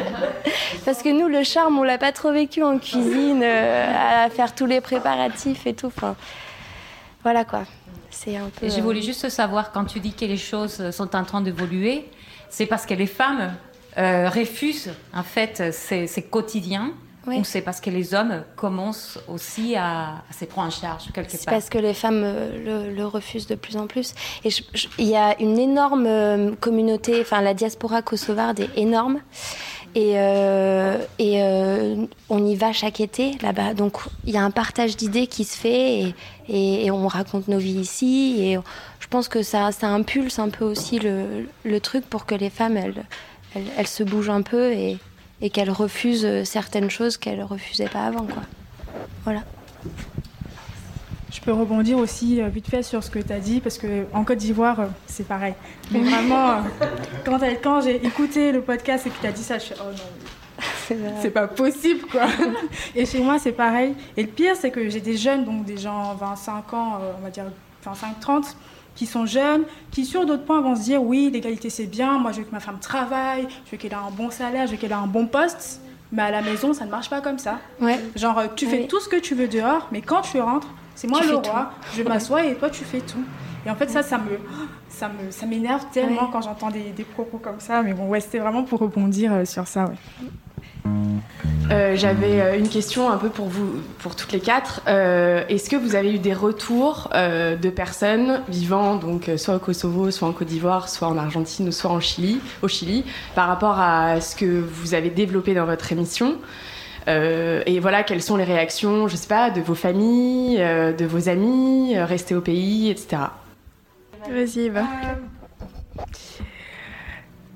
Parce que nous, le charme, on l'a pas trop vécu en cuisine, à faire tous les préparatifs et tout. Enfin, voilà quoi. Et je voulais juste savoir, quand tu dis que les choses sont en train d'évoluer, c'est parce que les femmes euh, refusent, en fait, c'est quotidien ou c'est parce que les hommes commencent aussi à, se prendre en charge quelque part? C'est parce que les femmes euh, le, refusent de plus en plus. Et il y a une énorme euh, communauté, enfin la diaspora kosovarde est énorme. Et, euh, euh, on y va chaque été là-bas. Donc il y a un partage d'idées qui se fait et, on raconte nos vies ici. Et je pense que ça, ça impulse un peu aussi le, le truc pour que les femmes, elles, elles, elles se bougent un peu et, et qu'elles refusent certaines choses qu'elles refusaient pas avant. Quoi. Voilà. Je peux rebondir aussi euh, vite fait sur ce que tu as dit, parce qu'en Côte d'Ivoire, euh, c'est pareil. Mais vraiment, euh, quand, quand j'ai écouté le podcast et que tu as dit ça, je suis oh non, c'est pas possible quoi. et chez moi, c'est pareil. Et le pire, c'est que j'ai des jeunes, donc des gens 25 ans, on va dire 25-30, qui sont jeunes, qui sur d'autres points vont se dire oui, l'égalité c'est bien, moi je veux que ma femme travaille, je veux qu'elle ait un bon salaire, je veux qu'elle ait un bon poste. Mais à la maison, ça ne marche pas comme ça. Ouais. Genre, tu fais tout ce que tu veux dehors, mais quand tu rentres, c'est moi le roi, je m'assois et toi tu fais tout. Et en fait, ça, ça me, ça me, ça m'énerve tellement quand j'entends des, des, propos comme ça. Mais bon, ouais, c'était vraiment pour rebondir euh, sur ça, euh, J'avais euh, une question un peu pour vous, pour toutes les quatre. Est-ce que vous avez eu des retours de personnes vivant donc soit au Kosovo, soit en Côte d'Ivoire, soit en Argentine soit en Chili, au Chili, par rapport à ce que vous avez développé dans votre émission? Et voilà, quelles sont les réactions, je sais pas, de vos familles, euh, de vos amis, euh, restés au pays, etc. Vas-y, va.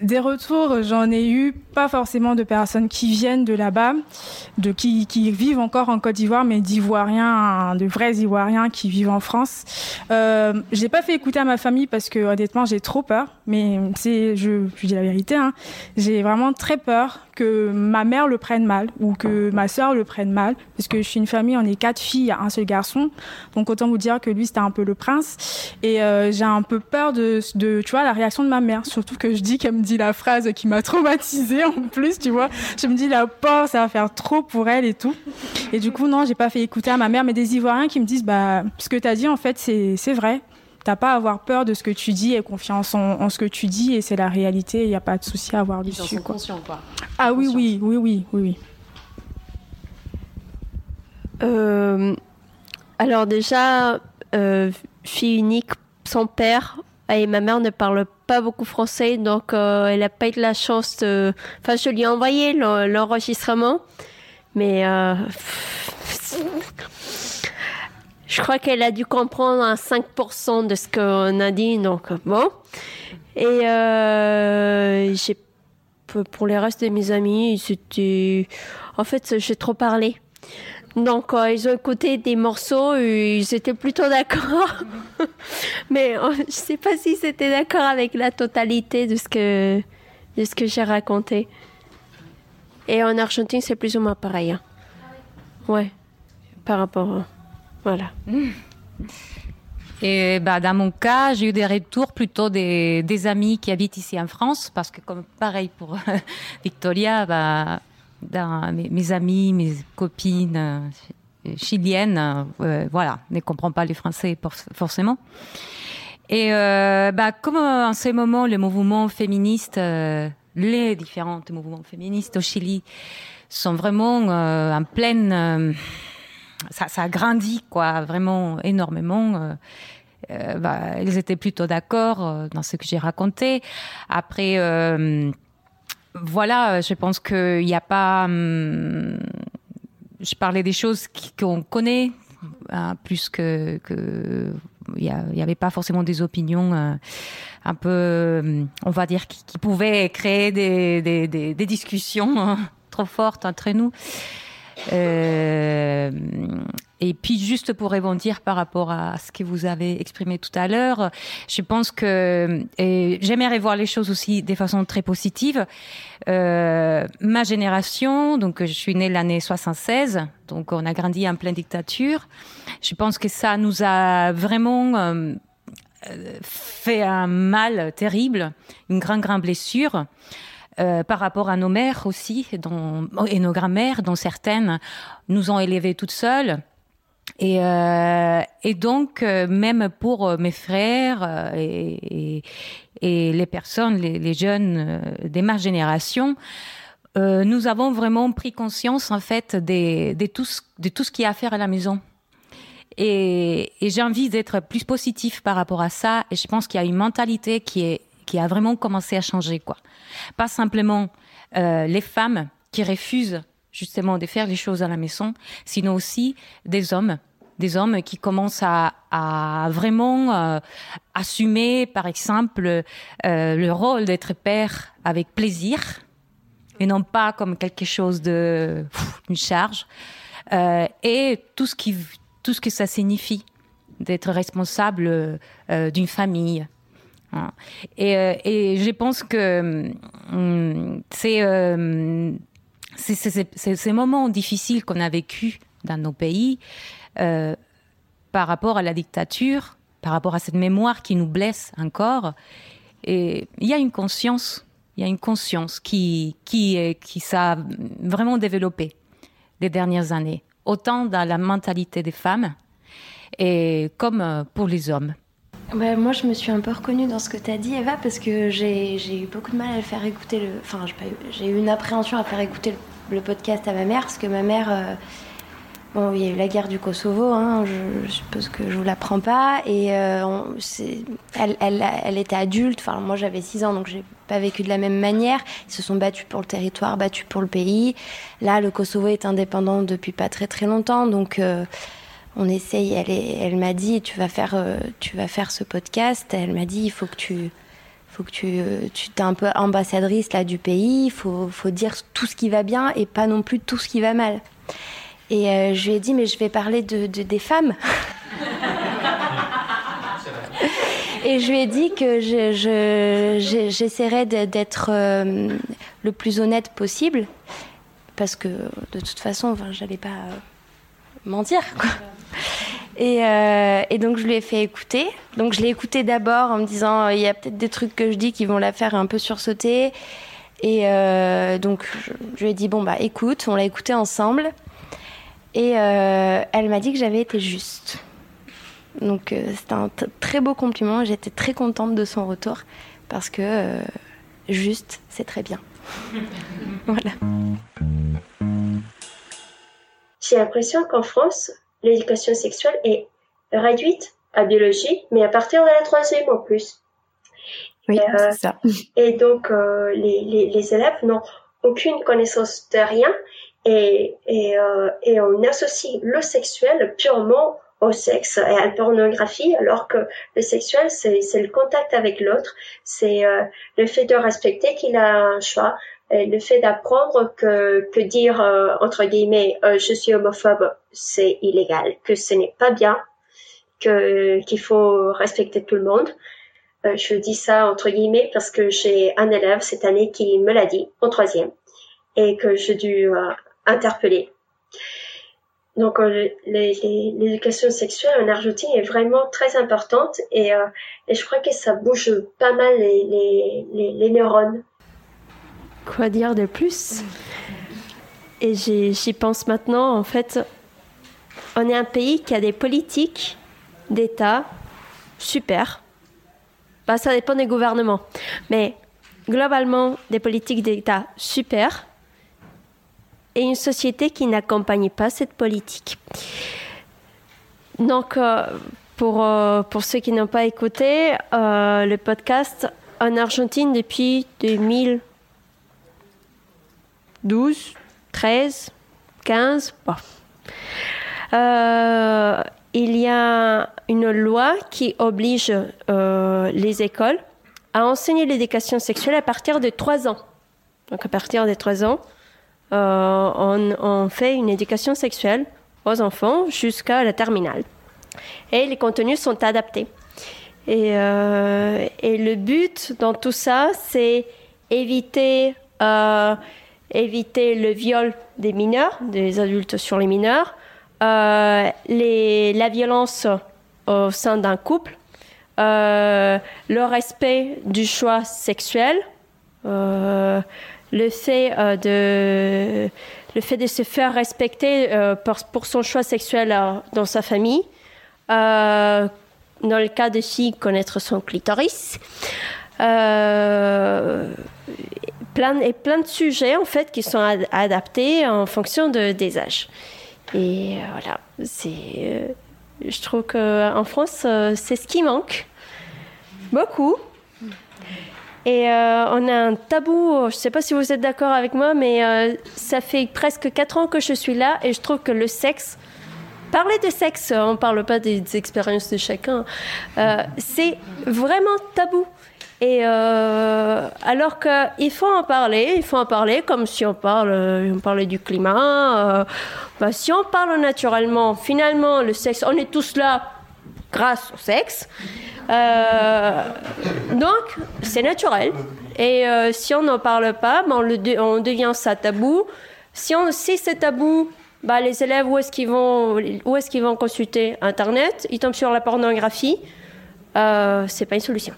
Des retours, j'en ai eu, pas forcément de personnes qui viennent de là-bas, de qui, qui, vivent encore en Côte d'Ivoire, mais d'Ivoiriens, de vrais Ivoiriens qui vivent en France. Euh, j'ai pas fait écouter à ma famille parce que honnêtement j'ai trop peur, mais c'est, je, dis la vérité, hein, j'ai vraiment très peur que ma mère le prenne mal ou que ma sœur le prenne mal, parce que je suis une famille, on est quatre filles, un seul garçon, donc autant vous dire que lui c'était un peu le prince, et euh, j'ai un peu peur de, tu vois, la réaction de ma mère, surtout que je dis qu'elle me dit la phrase qui m'a traumatisée en plus, tu vois, je me dis la peur, ça va faire trop pour elle et tout, et du coup non, j'ai pas fait écouter à ma mère, mais des Ivoiriens qui me disent bah ce que tu as dit en fait c'est vrai, T'as pas à avoir peur de ce que tu dis et confiance en, ce que tu dis et c'est la réalité. Il n'y a pas de souci à avoir dessus. Ils sont quoi. conscients, quoi. Ah oui, oui, oui, oui, oui, oui. Euh, alors déjà, euh, fille unique, son père et ma mère ne parlent pas beaucoup français, donc euh, elle n'a pas eu de la chance de... Enfin, je lui ai envoyé l'enregistrement, mais je crois qu'elle a dû comprendre à 5% de ce qu'on a dit, donc bon. Et euh, pour les restes de mes amis, c'était. En fait, j'ai trop parlé. Donc, euh, ils ont écouté des morceaux ils étaient plutôt d'accord. Mais euh, je sais pas si c'était d'accord avec la totalité de ce que, que j'ai raconté. Et en Argentine, c'est plus ou moins pareil. Hein. Ouais, par rapport. Voilà. Et bah, dans mon cas, j'ai eu des retours plutôt des, des, amis qui habitent ici en France, parce que comme pareil pour Victoria, bah, dans mes, amis, mes copines euh, chiliennes, euh, voilà, ne comprennent pas le français forcément. Et euh, bah, comme en ce moment le mouvement féministe les différents mouvements féministes au Chili sont vraiment en pleine ça, ça a grandi quoi vraiment énormément euh, bah, ils étaient plutôt d'accord euh, dans ce que j'ai raconté. Après, euh, voilà, je pense qu'il n'y a pas. Hum, je parlais des choses qu'on connaît hein, plus que. il n'y avait pas forcément des opinions un peu, on va dire, qui, pouvaient créer des, des, des, des discussions hein, trop fortes entre nous. Euh, et puis juste pour rebondir par rapport à ce que vous avez exprimé tout à l'heure, je pense que j'aimerais voir les choses aussi de façon très positive. Euh, ma génération, donc je suis née l'année 76, donc on a grandi en pleine dictature. Je pense que ça nous a vraiment euh, fait un mal terrible, une grande grande blessure. Euh, par rapport à nos mères aussi, dont, et nos grand-mères, dont certaines nous ont élevées toutes seules. Et, euh, et donc, euh, même pour mes frères et, et, les personnes, les, les jeunes de ma génération, nous avons vraiment pris conscience en fait de, de, tout, ce, de tout ce qui a à faire à la maison. Et, et j'ai envie d'être plus positif par rapport à ça. Et je pense qu'il y a une mentalité qui est qui a vraiment commencé à changer, quoi. Pas simplement euh, les femmes qui refusent justement de faire les choses à la maison, sinon aussi des hommes, des hommes qui commencent à, vraiment euh, assumer, par exemple, euh, le rôle d'être père avec plaisir et non pas comme quelque chose de une charge, et tout ce qui tout ce que ça signifie d'être responsable d'une famille. Et, euh, et, je pense que hum, euh, c'est ces moments difficiles qu'on a vécu dans nos pays euh, par rapport à la dictature, par rapport à cette mémoire qui nous blesse encore. Et il y a une conscience, il y a une conscience qui, qui, qui s'est vraiment développée les dernières années, autant dans la mentalité des femmes et comme pour les hommes. Bah, moi, je me suis un peu reconnue dans ce que tu as dit, Eva, parce que j'ai eu beaucoup de mal à faire écouter. Le... Enfin, j'ai eu une appréhension à faire écouter le, podcast à ma mère, parce que ma mère. Euh, bon, il y a eu la guerre du Kosovo, hein, je, suppose que je vous l'apprends pas. Et euh, elle, elle, elle, était adulte, enfin, moi j'avais 6 ans, donc j'ai pas vécu de la même manière. Ils se sont battus pour le territoire, battus pour le pays. Là, le Kosovo est indépendant depuis pas très très longtemps, donc. Euh, on essaye. Elle, m'a dit, tu vas faire, euh, tu vas faire ce podcast. Elle m'a dit, il faut que tu, faut que tu, euh, tu es un peu ambassadrice là du pays. Il faut, faut dire tout ce qui va bien et pas non plus tout ce qui va mal. Et euh, je lui ai dit, mais je vais parler de, des femmes. Et je lui ai dit que j'essaierais d'être le plus honnête possible, parce que de toute façon, enfin, j'allais pas mentir. Et, euh, et, donc je lui ai fait écouter. Donc je l'ai écouté d'abord en me disant il y a peut-être des trucs que je dis qui vont la faire un peu sursauter. Et euh, donc je, lui ai dit bon bah écoute, on l'a écouté ensemble. Et euh, elle m'a dit que j'avais été juste. Donc c'était un très beau compliment. J'étais très contente de son retour parce que juste c'est très bien. voilà. J'ai l'impression qu'en France, l'éducation sexuelle est réduite à biologie, mais à partir de la troisième en plus. Oui, euh, c'est ça. Et donc, euh, les, les, les, élèves n'ont aucune connaissance de rien et, et, euh, et on associe le sexuel purement au sexe et à la pornographie, alors que le sexuel, c'est le contact avec l'autre, c'est le fait de respecter qu'il a un choix, le fait d'apprendre que, que dire euh, entre guillemets euh, je suis homophobe c'est illégal, que ce n'est pas bien, que qu'il faut respecter tout le monde. Euh, je dis ça entre guillemets parce que j'ai un élève cette année qui me l'a dit en troisième et que j'ai dû interpeller. Donc l'éducation sexuelle en Argentine est vraiment très importante et, et je crois que ça bouge pas mal les, les, les, les neurones Quoi dire de plus Et j'y pense maintenant, en fait, on est un pays qui a des politiques d'État super. Bah, ça dépend des gouvernements. Mais globalement des politiques d'État super et une société qui n'accompagne pas cette politique. Donc, euh, pour, euh, pour ceux qui n'ont pas écouté euh, le podcast, en Argentine depuis 2012, 13, 15, bon. il y a une loi qui oblige les écoles à enseigner l'éducation sexuelle à partir de 3 ans. Donc à partir de 3 ans, on, on fait une éducation sexuelle aux enfants jusqu'à la terminale et les contenus sont adaptés. Et, euh, le but dans tout ça, c'est éviter, euh, éviter le viol des mineurs, des adultes sur les mineurs, euh, la violence au sein d'un couple, le respect du choix sexuel, le fait de le fait de se faire respecter pour, son choix sexuel dans sa famille, euh, dans le cas de filles, connaître son clitoris. Euh, plein, et plein de sujets en fait qui sont adaptés en fonction de, des âges. Et euh, voilà, c'est, je trouve qu'en France, c'est ce qui manque. Beaucoup. Et on a un tabou, je ne sais pas si vous êtes d'accord avec moi, mais ça fait presque 4 ans que je suis là et je trouve que le sexe, parler de sexe, on ne parle pas des, expériences de chacun, euh, c'est vraiment tabou. Et euh, alors qu'il faut en parler, il faut en parler comme si on on parlait du climat. Euh, bah, si on parle naturellement, finalement, le sexe, on est tous là grâce au sexe. donc, c'est naturel. Et si on n'en parle pas, bah, on, devient ça tabou. Si, si c'est tabou, bah, les élèves, où est-ce qu'ils vont, où est-ce qu'ils vont consulter Internet? Ils tombent sur la pornographie. Euh, c'est pas une solution.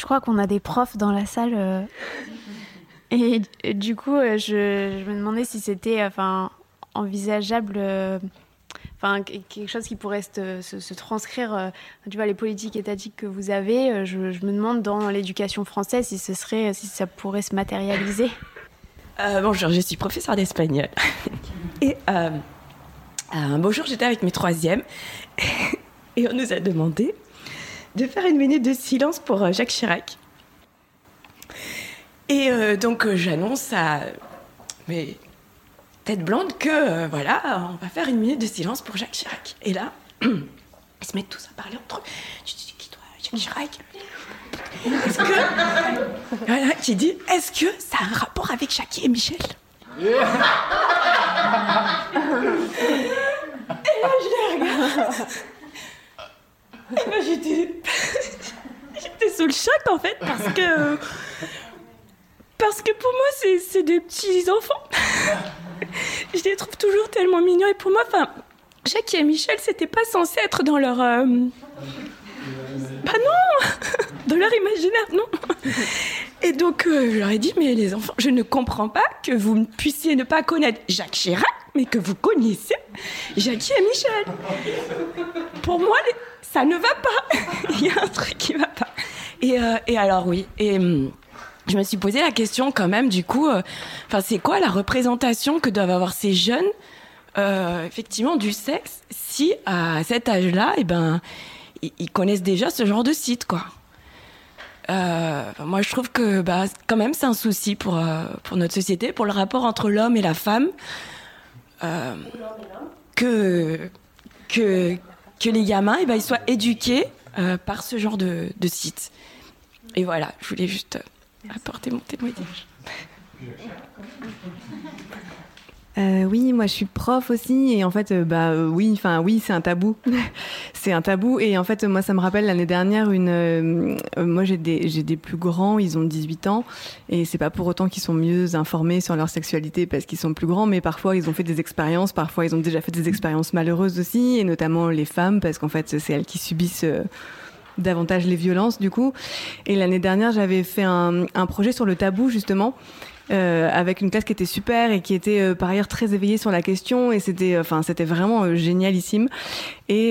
Je crois qu'on a des profs dans la salle. Euh, et, du coup, euh, je, me demandais si c'était enfin, envisageable. Enfin, quelque chose qui pourrait se, transcrire, tu vois, les politiques étatiques que vous avez, je, je me demande dans l'éducation française si ce serait, si ça pourrait se matérialiser. Euh, bonjour, je suis professeure d'espagnol. Et euh, un beau jour, j'étais avec mes troisièmes et on nous a demandé de faire une minute de silence pour euh, Jacques Chirac. Et donc, j'annonce à mes têtes blondes que, voilà, on va faire une minute de silence pour Jacques Chirac. Et là, ils se mettent tous à parler entre eux. Je dis, qui toi, Jacques Chirac? Est-ce que. Voilà, qui dit Est-ce que ça a un rapport avec Jackie et Michel? Et là, je les regarde. J'étais. sous le choc, en fait, parce que. Parce que pour moi, c'est des petits enfants. je les trouve toujours tellement mignons. Et pour moi, enfin, Jackie et Michel, c'était pas censé être dans leur. Euh, pas non Dans leur imaginaire, non Et donc, euh, je leur ai dit, mais les enfants, je ne comprends pas que vous puissiez ne pas connaître Jacques Chirac, mais que vous connaissiez Jackie et Michel. Pour moi, ça ne va pas. Il y a un truc qui va pas. Et, euh, et alors, oui. Et hum, je me suis posé la question quand même, du coup, euh, c'est quoi la représentation que doivent avoir ces jeunes, effectivement, du sexe, si à cet âge-là, eh ben, ils connaissent déjà ce genre de site, quoi. Euh, moi, je trouve que, bah, quand même, c'est un souci pour, euh, pour notre société, pour le rapport entre l'homme et la femme. Euh, que, que, que les gamins, eh ben, ils soient éduqués par ce genre de, de site. Et voilà, je voulais juste apporter mon témoignage. Euh, oui, moi je suis prof aussi et en fait, euh, bah euh, oui, enfin oui, c'est un tabou, c'est un tabou et en fait moi ça me rappelle l'année dernière une, moi j'ai des j'ai des plus grands, ils ont 18 ans et c'est pas pour autant qu'ils sont mieux informés sur leur sexualité parce qu'ils sont plus grands, mais parfois ils ont fait des expériences, parfois ils ont déjà fait des expériences malheureuses aussi et notamment les femmes parce qu'en fait c'est elles qui subissent davantage les violences du coup. Et l'année dernière j'avais fait un, un projet sur le tabou justement avec une classe qui était super et qui était par ailleurs très éveillée sur la question. Et c'était, enfin, c'était vraiment génialissime. Et,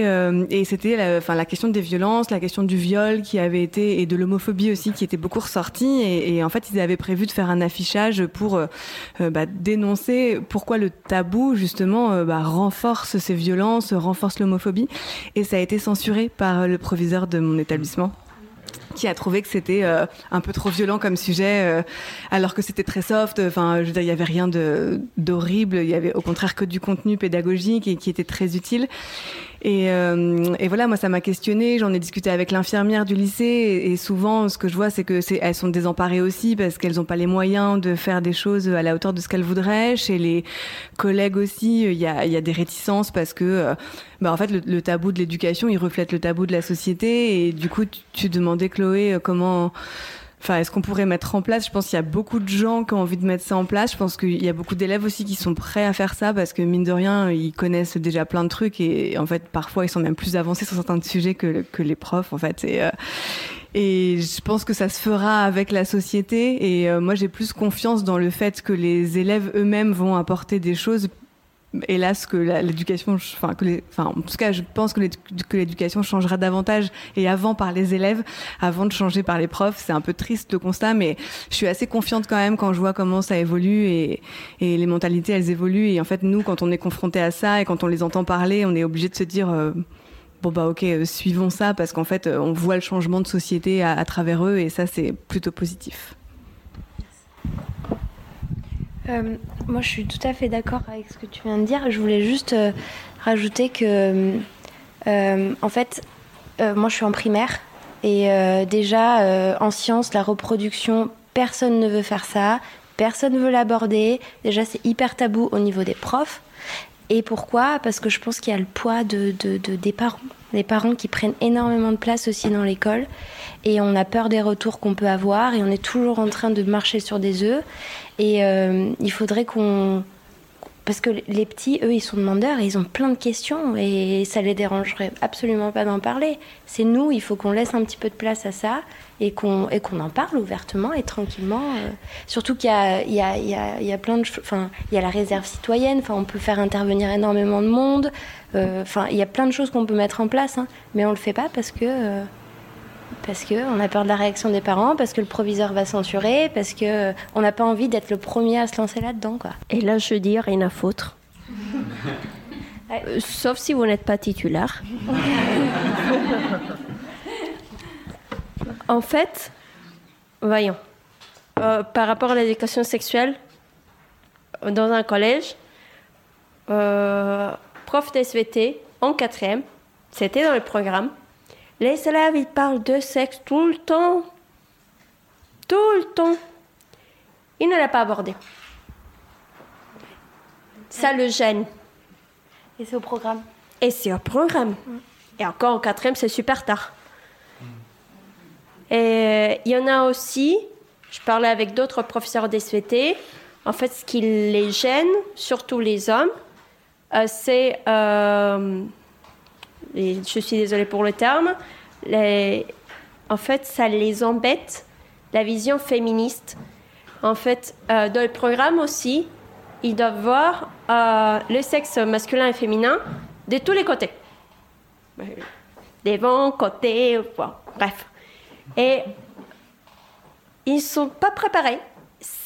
et c'était, enfin, la question des violences, la question du viol qui avait été et de l'homophobie aussi qui était beaucoup ressortie. Et, et, en fait, ils avaient prévu de faire un affichage pour bah, dénoncer pourquoi le tabou justement bah, renforce ces violences, renforce l'homophobie. Et ça a été censuré par le proviseur de mon établissement qui a trouvé que c'était euh, un peu trop violent comme sujet, euh, alors que c'était très soft. Enfin, je veux dire, il y avait rien d'horrible. Il y avait au contraire que du contenu pédagogique et qui était très utile. Et, euh, et, voilà, moi, ça m'a questionné. J'en ai discuté avec l'infirmière du lycée. Et, souvent, ce que je vois, c'est que c'est, elles sont désemparées aussi parce qu'elles n'ont pas les moyens de faire des choses à la hauteur de ce qu'elles voudraient. Chez les collègues aussi, il y a, y a, des réticences parce que, euh, bah, en fait, le, tabou de l'éducation, il reflète le tabou de la société. Et du coup, tu, demandais, Chloé, euh, comment Enfin, est-ce qu'on pourrait mettre en place Je pense qu'il y a beaucoup de gens qui ont envie de mettre ça en place. Je pense qu'il y a beaucoup d'élèves aussi qui sont prêts à faire ça parce que mine de rien, ils connaissent déjà plein de trucs et en fait, parfois, ils sont même plus avancés sur certains sujets que, les profs, en fait. Et, euh, et je pense que ça se fera avec la société. Et euh, moi, j'ai plus confiance dans le fait que les élèves eux-mêmes vont apporter des choses hélas que l'éducation, enfin que les, enfin en tout cas je pense que l'éducation changera davantage et avant par les élèves, avant de changer par les profs. C'est un peu triste le constat, mais je suis assez confiante quand même quand je vois comment ça évolue et, les mentalités elles évoluent et en fait nous quand on est confronté à ça et quand on les entend parler, on est obligé de se dire euh, bon bah ok euh, suivons ça parce qu'en fait on voit le changement de société à travers eux et ça c'est plutôt positif. Euh, moi, je suis tout à fait d'accord avec ce que tu viens de dire. Je voulais juste euh, rajouter que, euh, en fait, moi, je suis en primaire et déjà en sciences, la reproduction, personne ne veut faire ça, personne ne veut l'aborder. Déjà, c'est hyper tabou au niveau des profs. Et pourquoi? Parce que je pense qu'il y a le poids de, des parents. Les parents qui prennent énormément de place aussi dans l'école. Et on a peur des retours qu'on peut avoir. Et on est toujours en train de marcher sur des œufs. Et euh, il faudrait qu'on... Parce que les petits, eux, ils sont demandeurs et ils ont plein de questions et ça les dérangerait absolument pas d'en parler. C'est nous, il faut qu'on laisse un petit peu de place à ça et qu'on qu'on en parle ouvertement et tranquillement. Euh. Surtout qu'il y y, y, y a plein de enfin il y a la réserve citoyenne, enfin on peut faire intervenir énormément de monde, euh, il y a plein de choses qu'on peut mettre en place, hein, mais on le fait pas parce que parce qu'on a peur de la réaction des parents, parce que le proviseur va censurer, parce qu'on euh, n'a pas envie d'être le premier à se lancer là-dedans. Quoi. Et là, je dis rien à foutre. Euh, sauf si vous n'êtes pas titulaire. en fait, voyons, euh, par rapport à l'éducation sexuelle, dans un collège, prof d'SVT en quatrième, c'était dans le programme, les élèves, ils parlent de sexe tout le temps. Tout le temps. Il ne l'a pas abordé. Ça le gêne. Et c'est au programme. Et c'est au programme. Et encore au quatrième, c'est super tard. Et il y en a aussi, je parlais avec d'autres professeurs d'SVT, en fait, ce qui les gêne, surtout les hommes, euh, c'est euh, je suis désolée pour le terme, en fait, ça les embête, la vision féministe. En fait, euh, dans le programme aussi, ils doivent voir euh, le sexe masculin et féminin de tous les côtés. Devant, côté, bref. Et ils ne sont pas préparés.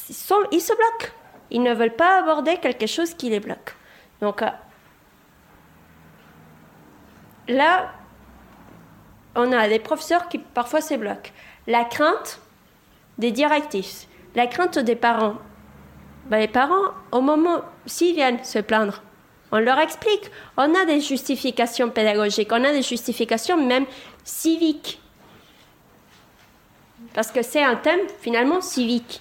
Ils, ils se bloquent. Ils ne veulent pas aborder quelque chose qui les bloque. Donc, euh, là, on a des professeurs qui parfois se bloquent. La crainte des directifs, la crainte des parents. Ben, les parents, au moment, s'ils viennent se plaindre, on leur explique. On a des justifications pédagogiques, on a des justifications même civiques. Parce que c'est un thème finalement civique.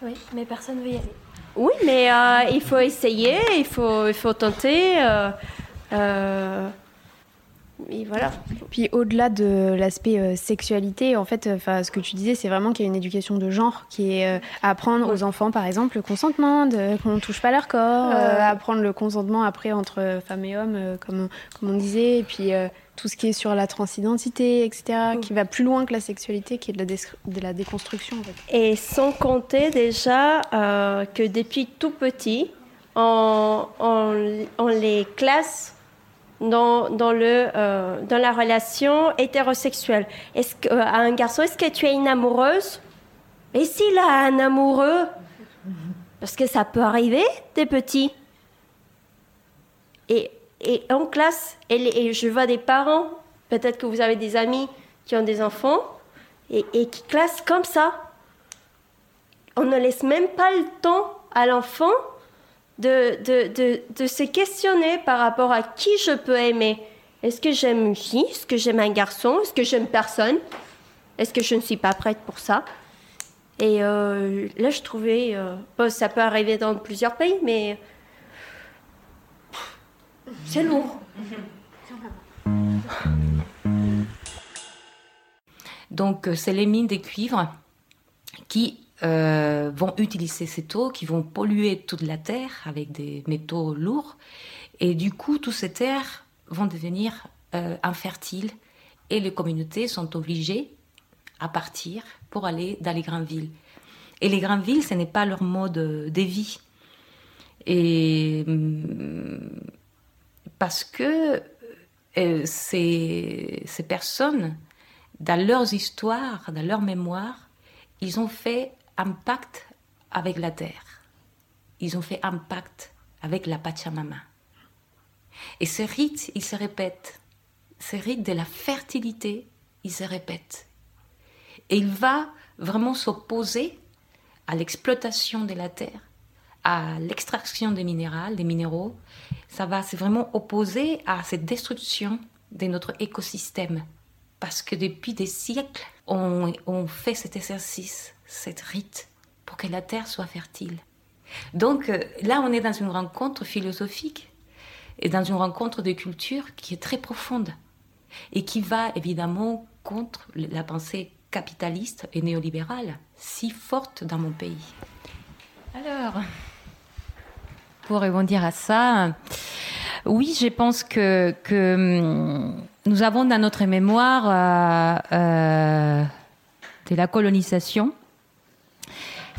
Oui, mais personne ne veut y aller. Oui, mais euh, il faut essayer, il faut, il faut tenter. Euh, euh, et voilà. Puis au-delà de l'aspect euh, sexualité, en fait, enfin, ce que tu disais, c'est vraiment qu'il y a une éducation de genre qui est euh, apprendre aux enfants, par exemple, le consentement, qu'on ne touche pas leur corps, apprendre le consentement après entre femmes et hommes, comme, comme on disait, et puis tout ce qui est sur la transidentité, etc., qui va plus loin que la sexualité, qui est de la, de la déconstruction. En fait. Et sans compter déjà euh, que depuis tout petit, on, on, les classe dans, le, euh, dans la relation hétérosexuelle. Est-ce que, euh, un garçon, est-ce que tu es une amoureuse? Et s'il a un amoureux? Parce que ça peut arriver, des petits. Et et en classe, et, je vois des parents, peut-être que vous avez des amis qui ont des enfants, et, qui classent comme ça. On ne laisse même pas le temps à l'enfant de, de, se questionner par rapport à qui je peux aimer. Est-ce que j'aime une fille Est-ce que j'aime un garçon? Est-ce que j'aime personne? Est-ce que je ne suis pas prête pour ça? Et euh, là, je trouvais, euh, ça peut arriver dans plusieurs pays, mais c'est lourd. Donc, euh, c'est les mines de cuivre qui euh, vont utiliser cette eau, qui vont polluer toute la terre avec des métaux lourds. Et du coup, toutes ces terres vont devenir euh, infertiles et les communautés sont obligées à partir pour aller dans les grandes villes. Et les grandes villes, ce n'est pas leur mode de vie. Et hum, parce que euh, ces, ces, personnes, dans leurs histoires, dans leur mémoire, ils ont fait impact avec la terre. Ils ont fait impact avec la Pachamama. Et ces rites, ils se répètent. Ces rites de la fertilité, ils se répètent. Et il va vraiment s'opposer à l'exploitation de la terre, à l'extraction des minéraux, des minéraux, ça va c'est vraiment opposé à cette destruction de notre écosystème. Parce que depuis des siècles, on fait cet exercice, cette rite, pour que la terre soit fertile. Donc euh, là, on est dans une rencontre philosophique et dans une rencontre de culture qui est très profonde et qui va évidemment contre la pensée capitaliste et néolibérale si forte dans mon pays. Alors, pour rebondir à ça, oui, je pense que, que hum, nous avons dans notre mémoire euh, euh, de la colonisation.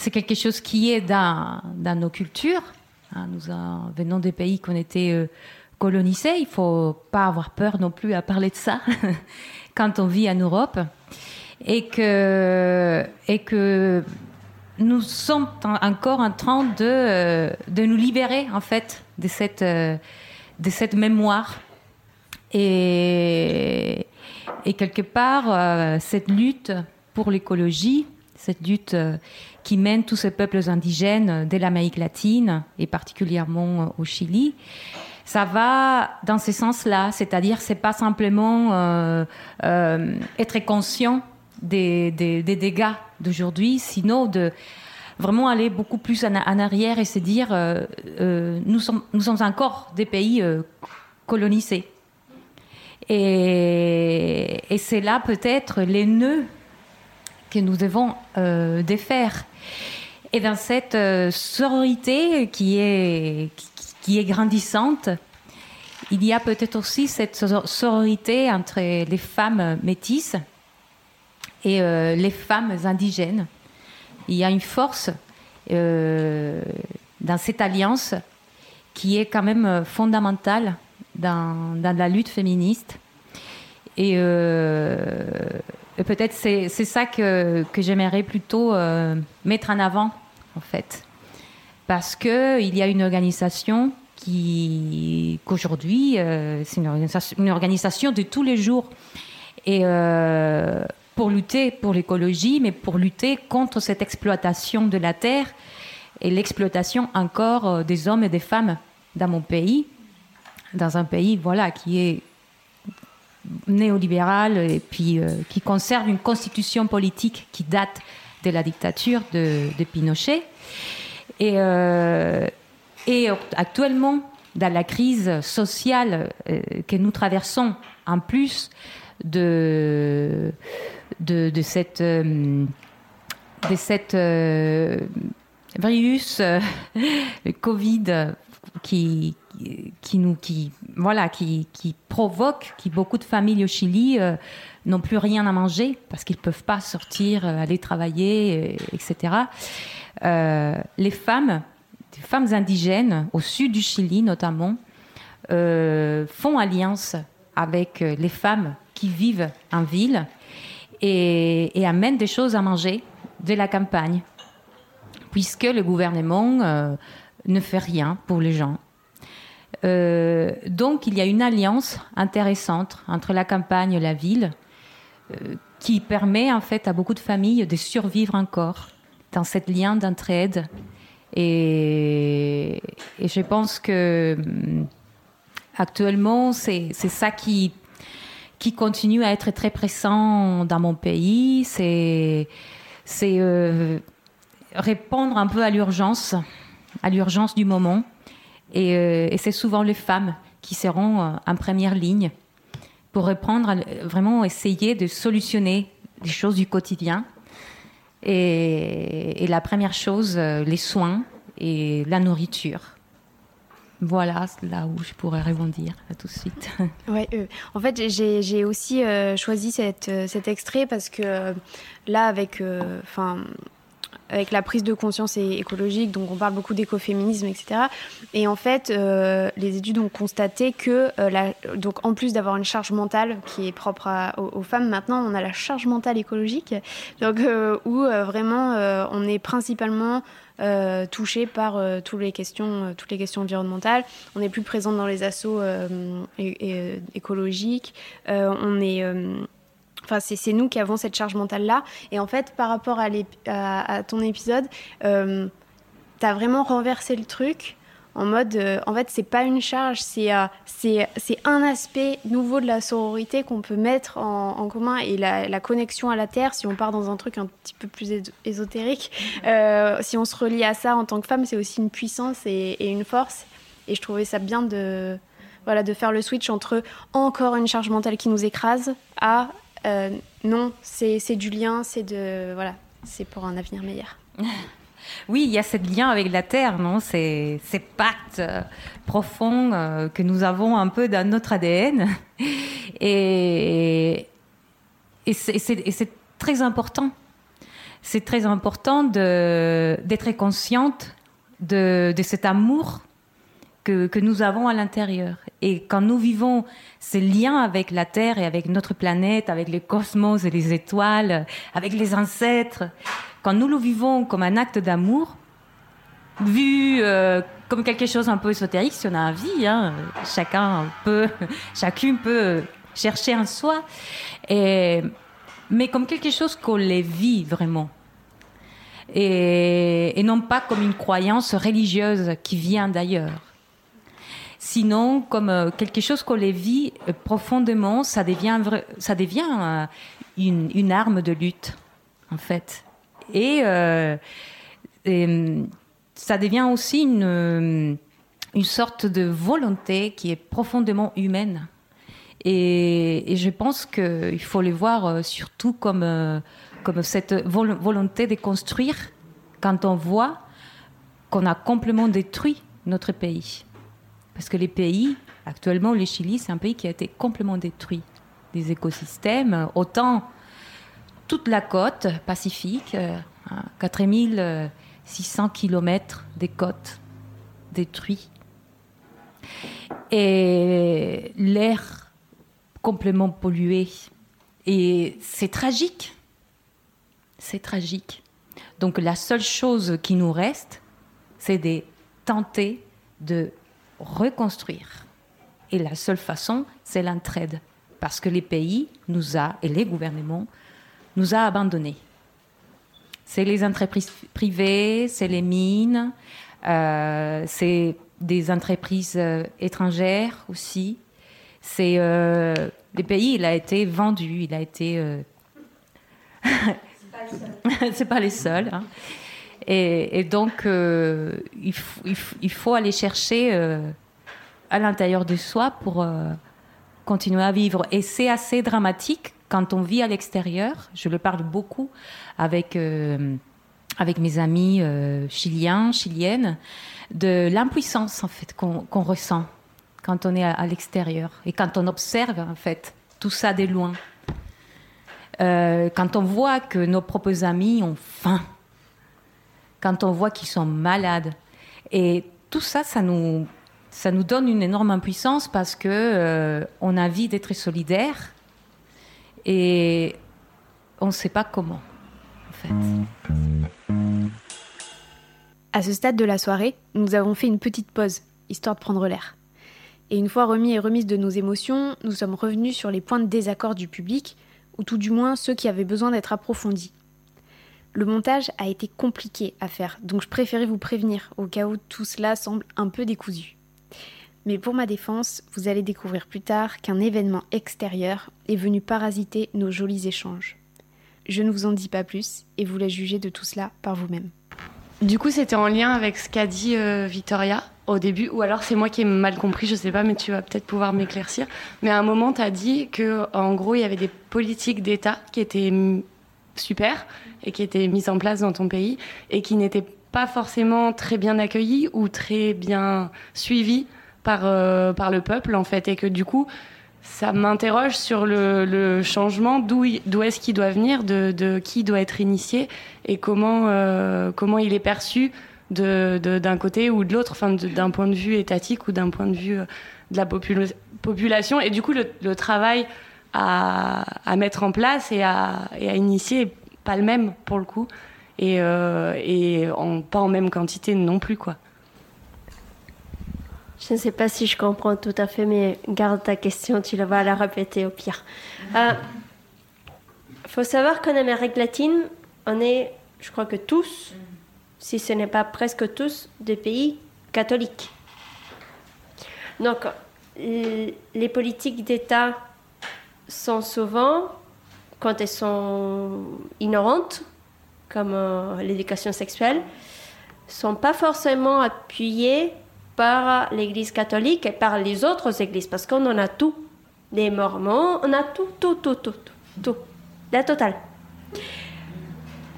C'est quelque chose qui est dans, nos cultures. Hein, nous venons des pays ont été euh, colonisés. Il faut pas avoir peur non plus à parler de ça quand on vit en Europe. Et que, nous sommes encore en train de, euh, de nous libérer en fait de cette, euh, mémoire. Et, et quelque part, euh, cette lutte pour l'écologie, cette lutte qui mène tous ces peuples indigènes de l'Amérique latine et particulièrement au Chili, ça va dans ce sens-là, c'est-à-dire c'est pas simplement être conscient des, des, dégâts d'aujourd'hui, sinon de vraiment aller beaucoup plus en, arrière et se dire euh, euh, nous, sommes, nous sommes encore des pays euh, colonisés. Et c'est là peut-être les nœuds que nous devons défaire. Et dans cette sororité qui est, qui est grandissante, il y a peut-être aussi cette sororité entre les femmes métisses et euh, les femmes indigènes. Il y a une force euh, dans cette alliance qui est quand même euh, fondamentale dans, dans la lutte féministe. Et, peut-être c'est, ça que, que j'aimerais plutôt mettre en avant, en fait. Parce qu'il y a une organisation qui, qu'aujourd'hui, c'est une organisation, une organisation, de tous les jours. Et pour lutter pour l'écologie, mais pour lutter contre cette exploitation de la terre et l'exploitation encore euh, des hommes et des femmes dans mon pays, dans un pays voilà qui est néolibéral et puis euh, qui conserve une constitution politique qui date de la dictature de, Pinochet. Et, euh, actuellement, dans la crise sociale que nous traversons, en plus de cette, euh, de cette euh, virus, euh, le Covid, qui, qui, nous, qui voilà, qui, qui provoque, qui beaucoup de familles au Chili euh, n'ont plus rien à manger parce qu'ils peuvent pas sortir, euh, aller travailler, etc. les femmes, les femmes indigènes, au sud du Chili notamment, font alliance avec les femmes qui vivent en ville et, et amènent des choses à manger de la campagne, puisque le gouvernement ne fait rien pour les gens. Euh, donc il y a une alliance intéressante entre la campagne et la ville euh, qui permet en fait à beaucoup de familles de survivre encore dans cette lien d'entraide. Et, je pense que hum, actuellement, c'est ça qui, qui continue à être très pressant dans mon pays. C'est euh, répondre un peu à l'urgence, à l'urgence du moment. Euh, et, c'est souvent les femmes qui seront euh, en première ligne pour reprendre, vraiment essayer de solutionner les choses du quotidien. Et, la première chose, euh, les soins et la nourriture. Voilà là où je pourrais rebondir tout de suite. Ouais, en fait, j'ai aussi choisi cet extrait parce que là, avec, avec la prise de conscience écologique, donc on parle beaucoup d'écoféminisme, etc. Et en fait, euh, les études ont constaté que, euh, donc en plus d'avoir une charge mentale qui est propre aux, femmes, maintenant on a la charge mentale écologique, donc euh, où vraiment on est principalement touché par toutes les questions, toutes les questions environnementales. On est plus présente dans les assauts écologiques. on est Enfin, c'est nous qui avons cette charge mentale-là. Et en fait, par rapport à, à, ton épisode, euh, tu as vraiment renversé le truc en mode, euh, en fait, c'est pas une charge, euh, c'est c'est un aspect nouveau de la sororité qu'on peut mettre en, commun et la, connexion à la terre. Si on part dans un truc un petit peu plus ésotérique, si on se relie à ça en tant que femme, c'est aussi une puissance et, et, une force. Et je trouvais ça bien de voilà de faire le switch entre encore une charge mentale qui nous écrase à euh, non, c'est du lien, c'est de voilà, c'est pour un avenir meilleur. Oui, il y a ce lien avec la terre, non? C'est ces pactes euh, profonds euh, que nous avons un peu dans notre ADN. Et, et c'est très important. C'est très important d'être consciente de, de cet amour que, que, nous avons à l'intérieur. Et quand nous vivons ces liens avec la Terre et avec notre planète, avec les cosmos et les étoiles, avec les ancêtres, quand nous le vivons comme un acte d'amour, vu euh, comme quelque chose un peu ésotérique, si on a envie, hein, chacun peut, chacune peut chercher en soi, et, mais comme quelque chose qu'on les vit vraiment. Et, et non pas comme une croyance religieuse qui vient d'ailleurs. Sinon, comme euh, quelque chose qu'on les vit euh, profondément, ça devient, ça devient euh, une, arme de lutte, en fait. Et, ça devient aussi une, une sorte de volonté qui est profondément humaine. Et, je pense qu'il faut les voir surtout comme, comme cette volonté de construire quand on voit qu'on a complètement détruit notre pays. Parce que les pays, actuellement, le Chili, c'est un pays qui a été complètement détruit. Des écosystèmes, autant toute la côte pacifique, 4600 km des côtes détruits. Et l'air complètement pollué. Et c'est tragique. C'est tragique. Donc la seule chose qui nous reste, c'est de tenter de reconstruire. Et la seule façon, c'est l'entraide. Parce que les pays nous a, et les gouvernements, nous a abandonnés. C'est les entreprises privées, c'est les mines, euh, c'est des entreprises euh, étrangères aussi. C'est euh, les pays, il a été vendu, il a été. c'est pas les seuls. Hein. Et, donc, euh, il, faut aller chercher euh, à l'intérieur de soi pour euh, continuer à vivre. Et c'est assez dramatique quand on vit à l'extérieur. Je le parle beaucoup avec, avec mes amis chiliens, chiliennes, de l'impuissance en fait qu'on ressent quand on est à, l'extérieur et quand on observe en fait tout ça de loin. Quand on voit que nos propres amis ont faim, quand on voit qu'ils sont malades, et tout ça, ça nous, ça nous donne une énorme impuissance parce que euh, on a envie d'être solidaire et on ne sait pas comment, en fait. À ce stade de la soirée, nous avons fait une petite pause, histoire de prendre l'air. Et une fois remis et remise de nos émotions, nous sommes revenus sur les points de désaccord du public, ou tout du moins ceux qui avaient besoin d'être approfondis. Le montage a été compliqué à faire, donc je préférais vous prévenir au cas où tout cela semble un peu décousu. Mais pour ma défense, vous allez découvrir plus tard qu'un événement extérieur est venu parasiter nos jolis échanges. Je ne vous en dis pas plus et vous la jugez de tout cela par vous-même. Du coup, c'était en lien avec ce qu'a dit euh, Victoria au début, ou alors c'est moi qui ai mal compris, je sais pas, mais tu vas peut-être pouvoir m'éclaircir. Mais à un moment, tu as dit que en gros, il y avait des politiques d'État qui étaient super et qui étaient mises en place dans ton pays et qui n'étaient pas forcément très bien accueillies ou très bien suivies par, euh, par le peuple, en fait, et que du coup, ça m'interroge sur le, changement, d'où est-ce qu'il doit venir, de, qui doit être initié et comment, euh, comment il est perçu d'un de, côté ou de l'autre, d'un point de vue étatique ou d'un point de vue euh, de la population. Et du coup, le, travail à, mettre en place et à, initier pas le même pour le coup et, euh, pas en même quantité non plus. quoi. Je ne sais pas si je comprends tout à fait, mais garde ta question, tu la vas la répéter au pire. Il euh, faut savoir qu'en Amérique latine, on est, je crois que tous, si ce n'est pas presque tous, des pays catholiques. Donc, les politiques d'État sont souvent, quand elles sont ignorantes, comme euh, l'éducation sexuelle, sont pas forcément appuyées par l'Église catholique et par les autres églises, parce qu'on en a tout. Les Mormons, on a tout, tout, tout, tout, tout, tout. La totale.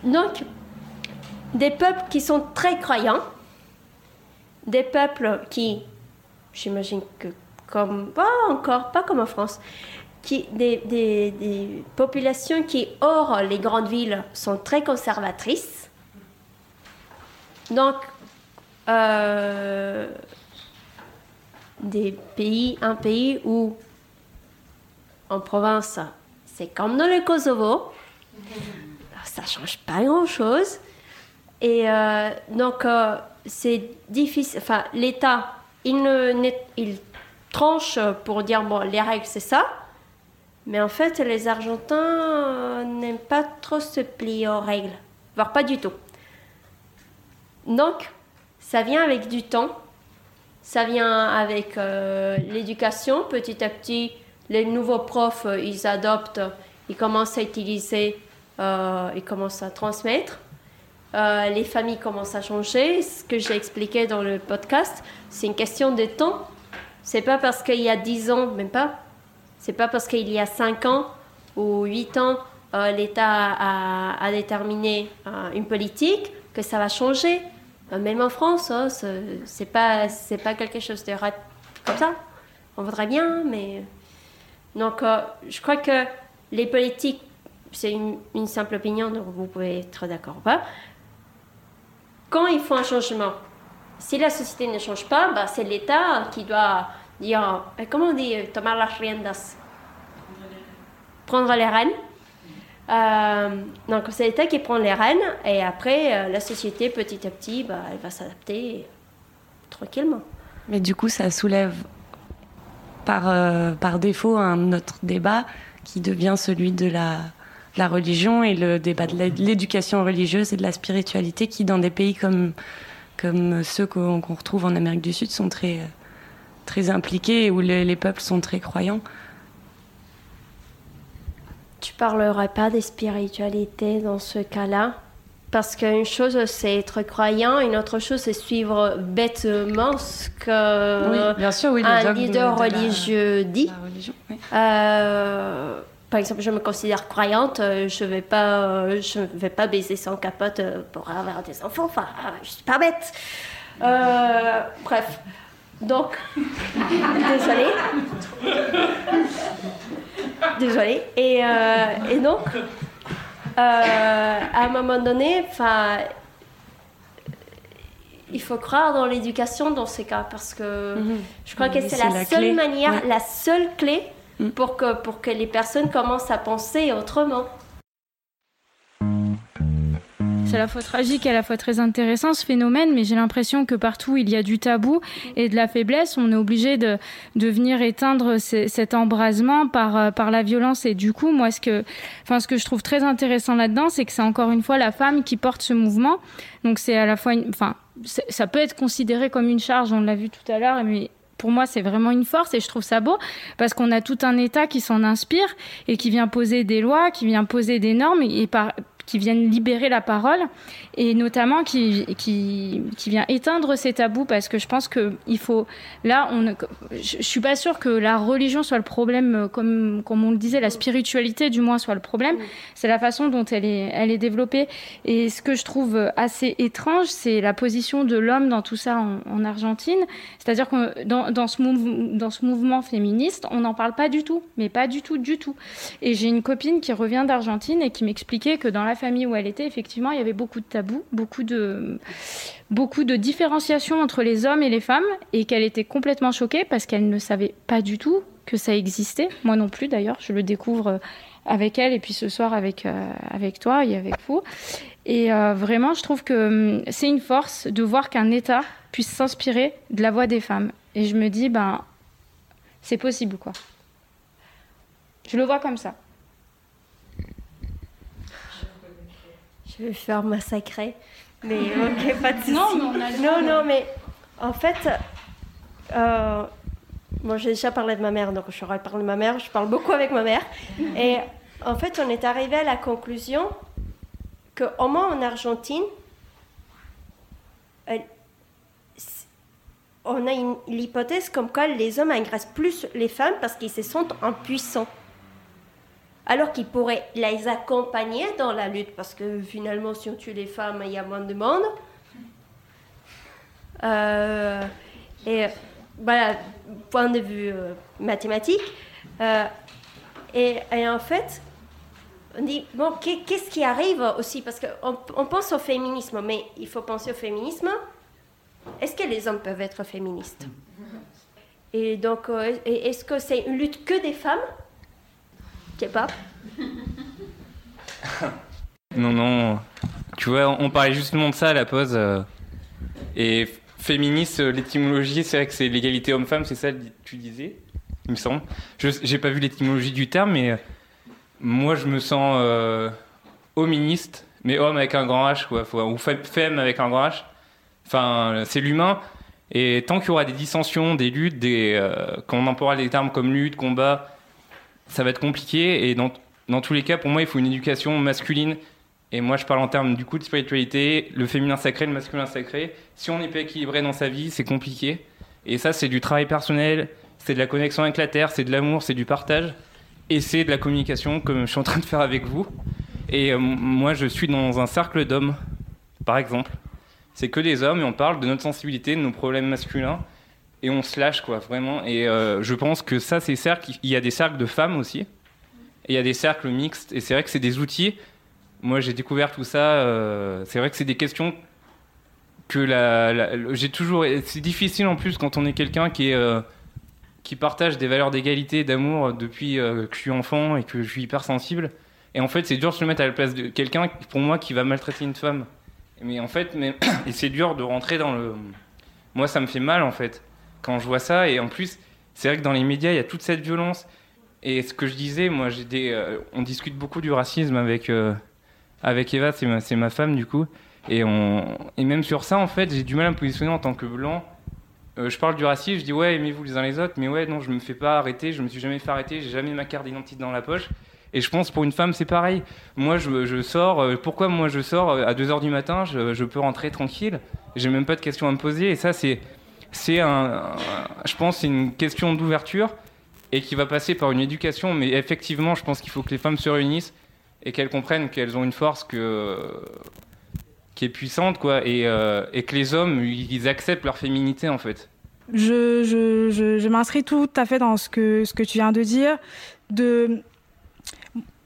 Donc, des peuples qui sont très croyants, des peuples qui, j'imagine que comme, pas encore, pas comme en France, des, populations qui, hors les grandes villes, sont très conservatrices. Donc, euh, des pays, un pays où en province, c'est comme dans le Kosovo, ça change pas grand-chose. Et euh, donc, euh, c'est difficile. Enfin, l'État, il tranche pour dire bon, les règles, c'est ça. Mais en fait, les Argentins n'aiment pas trop se plier aux règles, voire pas du tout. Donc, ça vient avec du temps, ça vient avec euh, l'éducation. Petit à petit, les nouveaux profs, euh, ils adoptent, ils commencent à utiliser, euh, ils commencent à transmettre. les familles commencent à changer. Ce que j'ai expliqué dans le podcast, c'est une question de temps. C'est pas parce qu'il y a 10 ans, même pas. C'est pas parce qu'il y a 5 ans ou 8 ans, l'État a, déterminé une politique que ça va changer. Euh, même en France, hein, c'est pas pas quelque chose de comme ça. On voudrait bien, mais donc euh, je crois que les politiques, c'est une, simple opinion, donc vous pouvez être d'accord ou pas. Quand il faut un changement, si la société ne change pas, bah, c'est l'État qui doit dire, euh, comment on dit, tomar las riendas, prendre les rênes euh, donc c'est l'État qui prend les rênes et après euh, la société petit à petit bah, elle va s'adapter tranquillement. Mais du coup ça soulève par, euh, par défaut un autre débat qui devient celui de la, la religion et le débat de l'éducation religieuse et de la spiritualité qui dans des pays comme, comme ceux qu'on retrouve en Amérique du Sud sont très, très impliqués et où les peuples sont très croyants tu parlerais pas des spiritualités dans ce cas-là? Parce qu'une chose c'est être croyant, une autre chose c'est suivre bêtement ce que bien sûr, oui, un leader religieux dit. Euh, par exemple, je me considère croyante, euh, je vais pas, euh, je vais pas baiser sans capote pour avoir des enfants. Enfin, je suis pas bête. bref, Donc, désolée. Désolée. Et, euh, et donc, euh, à un moment donné, il faut croire dans l'éducation dans ces cas parce que Mhm. je crois que Oui, c'est c'est la, la seule clé. manière, Ouais. la seule clé Mm. pour que, pour que les personnes commencent à penser autrement. C'est à la fois tragique et à la fois très intéressant ce phénomène, mais j'ai l'impression que partout il y a du tabou et de la faiblesse, on est obligé de, de venir éteindre ce- cet embrasement par, euh, par la violence. Et du coup, moi, ce que, enfin, ce que je trouve très intéressant là-dedans, c'est que c'est encore une fois la femme qui porte ce mouvement. Donc c'est à la fois, une, enfin, ça peut être considéré comme une charge, on l'a vu tout à l'heure, mais pour moi, c'est vraiment une force et je trouve ça beau parce qu'on a tout un État qui s'en inspire et qui vient poser des lois, qui vient poser des normes et par, qui viennent libérer la parole et notamment qui, qui, qui vient éteindre ces tabous parce que je pense que il faut là je, je suis pas sûre que la religion soit le problème euh, comme comme on le disait la spiritualité du moins soit le problème. C'est la façon dont elle est elle est développée. Et ce que je trouve assez étrange c'est la position de l'homme dans tout ça en, en Argentine. C'est-à-dire que dans, dans ce dans ce mouvement féministe on n'en parle pas du tout mais pas du tout du tout. Et j'ai une copine qui revient d'Argentine et qui m'expliquait que dans la famille où elle était, effectivement, il y avait beaucoup de tabous, beaucoup de, beaucoup de différenciation entre les hommes et les femmes, et qu'elle était complètement choquée parce qu'elle ne savait pas du tout que ça existait. Moi non plus, d'ailleurs, je le découvre avec elle et puis ce soir avec, euh, avec toi et avec vous. Et euh, vraiment, je trouve que hum, c'est une force de voir qu'un État puisse s'inspirer de la voix des femmes. Et je me dis, ben, c'est possible, quoi. Je le vois comme ça. Je vais faire massacrer. Mais ok, pas de souci. Non, mais on a le non, non, mais en fait, euh, moi j'ai déjà parlé de ma mère, donc je parle de ma mère, je parle beaucoup avec ma mère. Et en fait, on est arrivé à la conclusion qu'au moins en Argentine, elle- on a l'hypothèse comme quoi les hommes agressent plus les femmes parce qu'ils se sentent impuissants alors qu'ils pourraient les accompagner dans la lutte, parce que finalement, si on tue les femmes, il y a moins de monde. Euh, et voilà, point de vue euh, mathématique. Euh, et, en fait, on dit, bon, qu'est- qu'est-ce qui arrive aussi? Parce qu'on on pense au féminisme, mais il faut penser au féminisme. Est-ce que les hommes peuvent être féministes? Et donc, est-ce que c'est une lutte que des femmes? Pas. Non, non. Tu vois, on parlait justement de ça à la pause. euh, et féministe, euh, l'étymologie, c'est vrai que c'est l'égalité homme-femme, c'est ça que tu disais, il me semble. Je j'ai pas vu l'étymologie du terme, mais euh, moi je me sens hoministe, mais homme avec un grand H, ou fe- femme avec un grand H. Enfin, c'est l'humain. Et tant qu'il y aura des dissensions, des luttes, des, quand on emploiera des termes comme lutte, combat, ça va être compliqué. Et dans, dans tous les cas, pour moi, il faut une éducation masculine. Et moi, je parle en termes du coup de spiritualité, le féminin sacré, le masculin sacré. Si on n'est pas équilibré dans sa vie, c'est compliqué. Et ça, c'est du travail personnel, c'est de la connexion avec la terre, c'est de l'amour, c'est du partage. Et c'est de la communication, comme je suis en train de faire avec vous. Et euh, moi, je suis dans un cercle d'hommes, par exemple. C'est que des hommes et on parle de notre sensibilité, de nos problèmes masculins. Et on se lâche, quoi, vraiment. Et euh, je pense que ça, ces cercles, il y a des cercles de femmes aussi. Et il y a des cercles mixtes. Et c'est vrai que c'est des outils. Moi, j'ai découvert tout ça. euh, c'est vrai que c'est des questions que la, j'ai toujours. C'est difficile en plus quand on est quelqu'un qui euh, qui partage des valeurs d'égalité, d'amour depuis que je suis enfant et que je suis hypersensible. Et en fait, c'est dur de se mettre à la place de quelqu'un, pour moi, qui va maltraiter une femme. Mais en fait, mais, et c'est dur de rentrer dans le. Moi, ça me fait mal, en fait, quand je vois ça. Et en plus, c'est vrai que dans les médias, il y a toute cette violence. Et ce que je disais, moi, j'ai des, euh, on discute beaucoup du racisme avec, euh, avec Eva, c'est ma, ma femme, du coup. Et, on, et même sur ça, en fait, j'ai du mal à me positionner en tant que blanc. Euh, je parle du racisme, je dis ouais, aimez-vous les uns les autres, mais ouais, non, je me fais pas arrêter, je me suis jamais fait arrêter, j'ai jamais ma carte d'identité dans la poche. Et je pense pour une femme, c'est pareil. Moi, je, je sors, pourquoi moi je sors à 2h du matin, je, je peux rentrer tranquille, j'ai même pas de questions à me poser, et ça, c'est, c'est un, un- je pense, c'est une question d'ouverture et qui va passer par une éducation, mais effectivement, je pense qu'il faut que les femmes se réunissent et qu'elles comprennent qu'elles ont une force que, qui est puissante, quoi, et, euh, et que les hommes, ils acceptent leur féminité, en fait. je, je, je, je m'inscris tout à fait dans ce que, ce que tu viens de dire, de,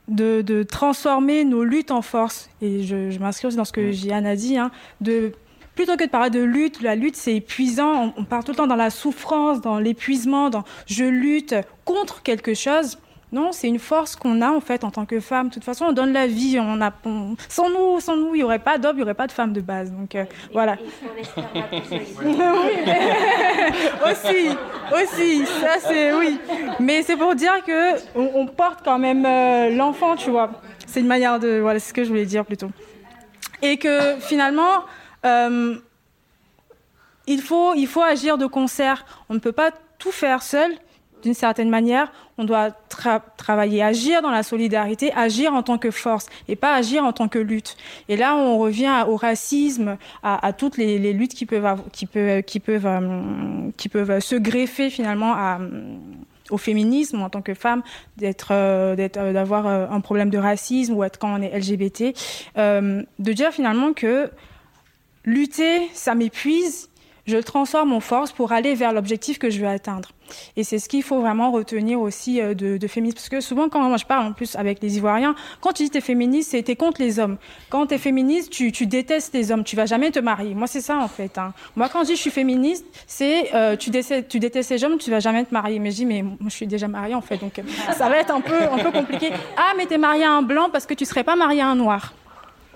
de, de transformer nos luttes en force. Et je, m'inscris aussi dans ce que Jian a dit, hein, de plutôt que de parler de lutte, la lutte c'est épuisant, on, on part tout le temps dans la souffrance, dans l'épuisement, dans je lutte contre quelque chose. Non, c'est une force qu'on a en fait en tant que femme. De toute façon, on donne la vie. On a, on- sans nous, sans nous, il n'y aurait pas d'homme, il n'y aurait pas de femme de base. Donc euh, voilà. Oui, aussi, aussi, ça c'est oui. Mais c'est pour dire que on, on porte quand même euh, l'enfant, tu vois. C'est une manière de, voilà, c'est ce que je voulais dire plutôt. Et que finalement, euh, il faut, il faut agir de concert. On ne peut pas tout faire seul. D'une certaine manière, on doit tra- travailler, agir dans la solidarité, agir en tant que force et pas agir en tant que lutte. Et là, on revient au racisme, à, toutes les, luttes qui peuvent, qui peuvent, euh, qui peuvent se greffer finalement au féminisme en tant que femme, d'être, euh, euh, d'avoir un problème de racisme ou être quand on est LGBT, de dire finalement que lutter, ça m'épuise, je transforme en force pour aller vers l'objectif que je veux atteindre. Et c'est ce qu'il faut vraiment retenir aussi euh, de, féminisme. Parce que souvent, quand moi je parle en plus avec les Ivoiriens, quand tu dis t'es féministe, c'est t'es contre les hommes. Quand t'es féministe, tu, détestes les hommes, tu vas jamais te marier. Moi, c'est ça en fait. hein. Moi, quand je dis je suis féministe, c'est euh, tu, détestes, tu détestes les hommes, tu vas jamais te marier. Mais je dis, mais je suis déjà mariée en fait, donc euh, ça va être un peu, un peu compliqué. Ah, mais t'es mariée à un blanc parce que tu serais pas mariée à un noir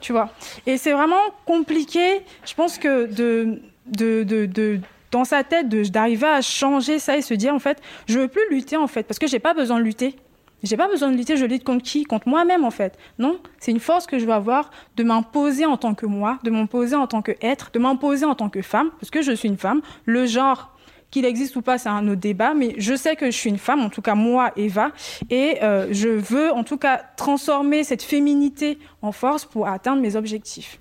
tu vois. Et c'est vraiment compliqué, je pense que de, de, dans sa tête, d'arriver à changer ça et se dire en fait, je veux plus lutter en fait, parce que j'ai pas besoin de lutter. J'ai pas besoin de lutter, je lutte contre qui? Contre moi-même en fait. Non, c'est une force que je veux avoir de m'imposer en tant que moi, de m'imposer en tant que être, de m'imposer en tant que femme, parce que je suis une femme. Le genre qu'il existe ou pas, c'est un autre débat, mais je sais que je suis une femme, en tout cas moi, Eva, et euh, je veux en tout cas transformer cette féminité en force pour atteindre mes objectifs.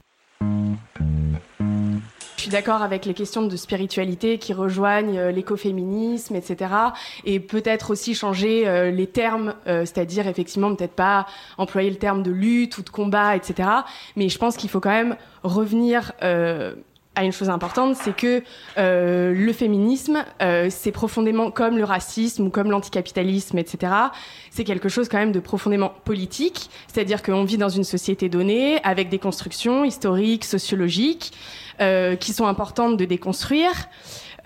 Je suis d'accord avec les questions de spiritualité qui rejoignent euh, l'écoféminisme, etc. Et peut-être aussi changer euh, les termes, c'est-à-dire effectivement peut-être pas employer le terme de lutte ou de combat, etc. Mais je pense qu'il faut quand même revenir à une chose importante, c'est que euh, le féminisme, euh, c'est profondément comme le racisme ou comme l'anticapitalisme, etc. C'est quelque chose quand même de profondément politique, c'est-à-dire qu'on vit dans une société donnée avec des constructions historiques, sociologiques, euh, qui sont importantes de déconstruire.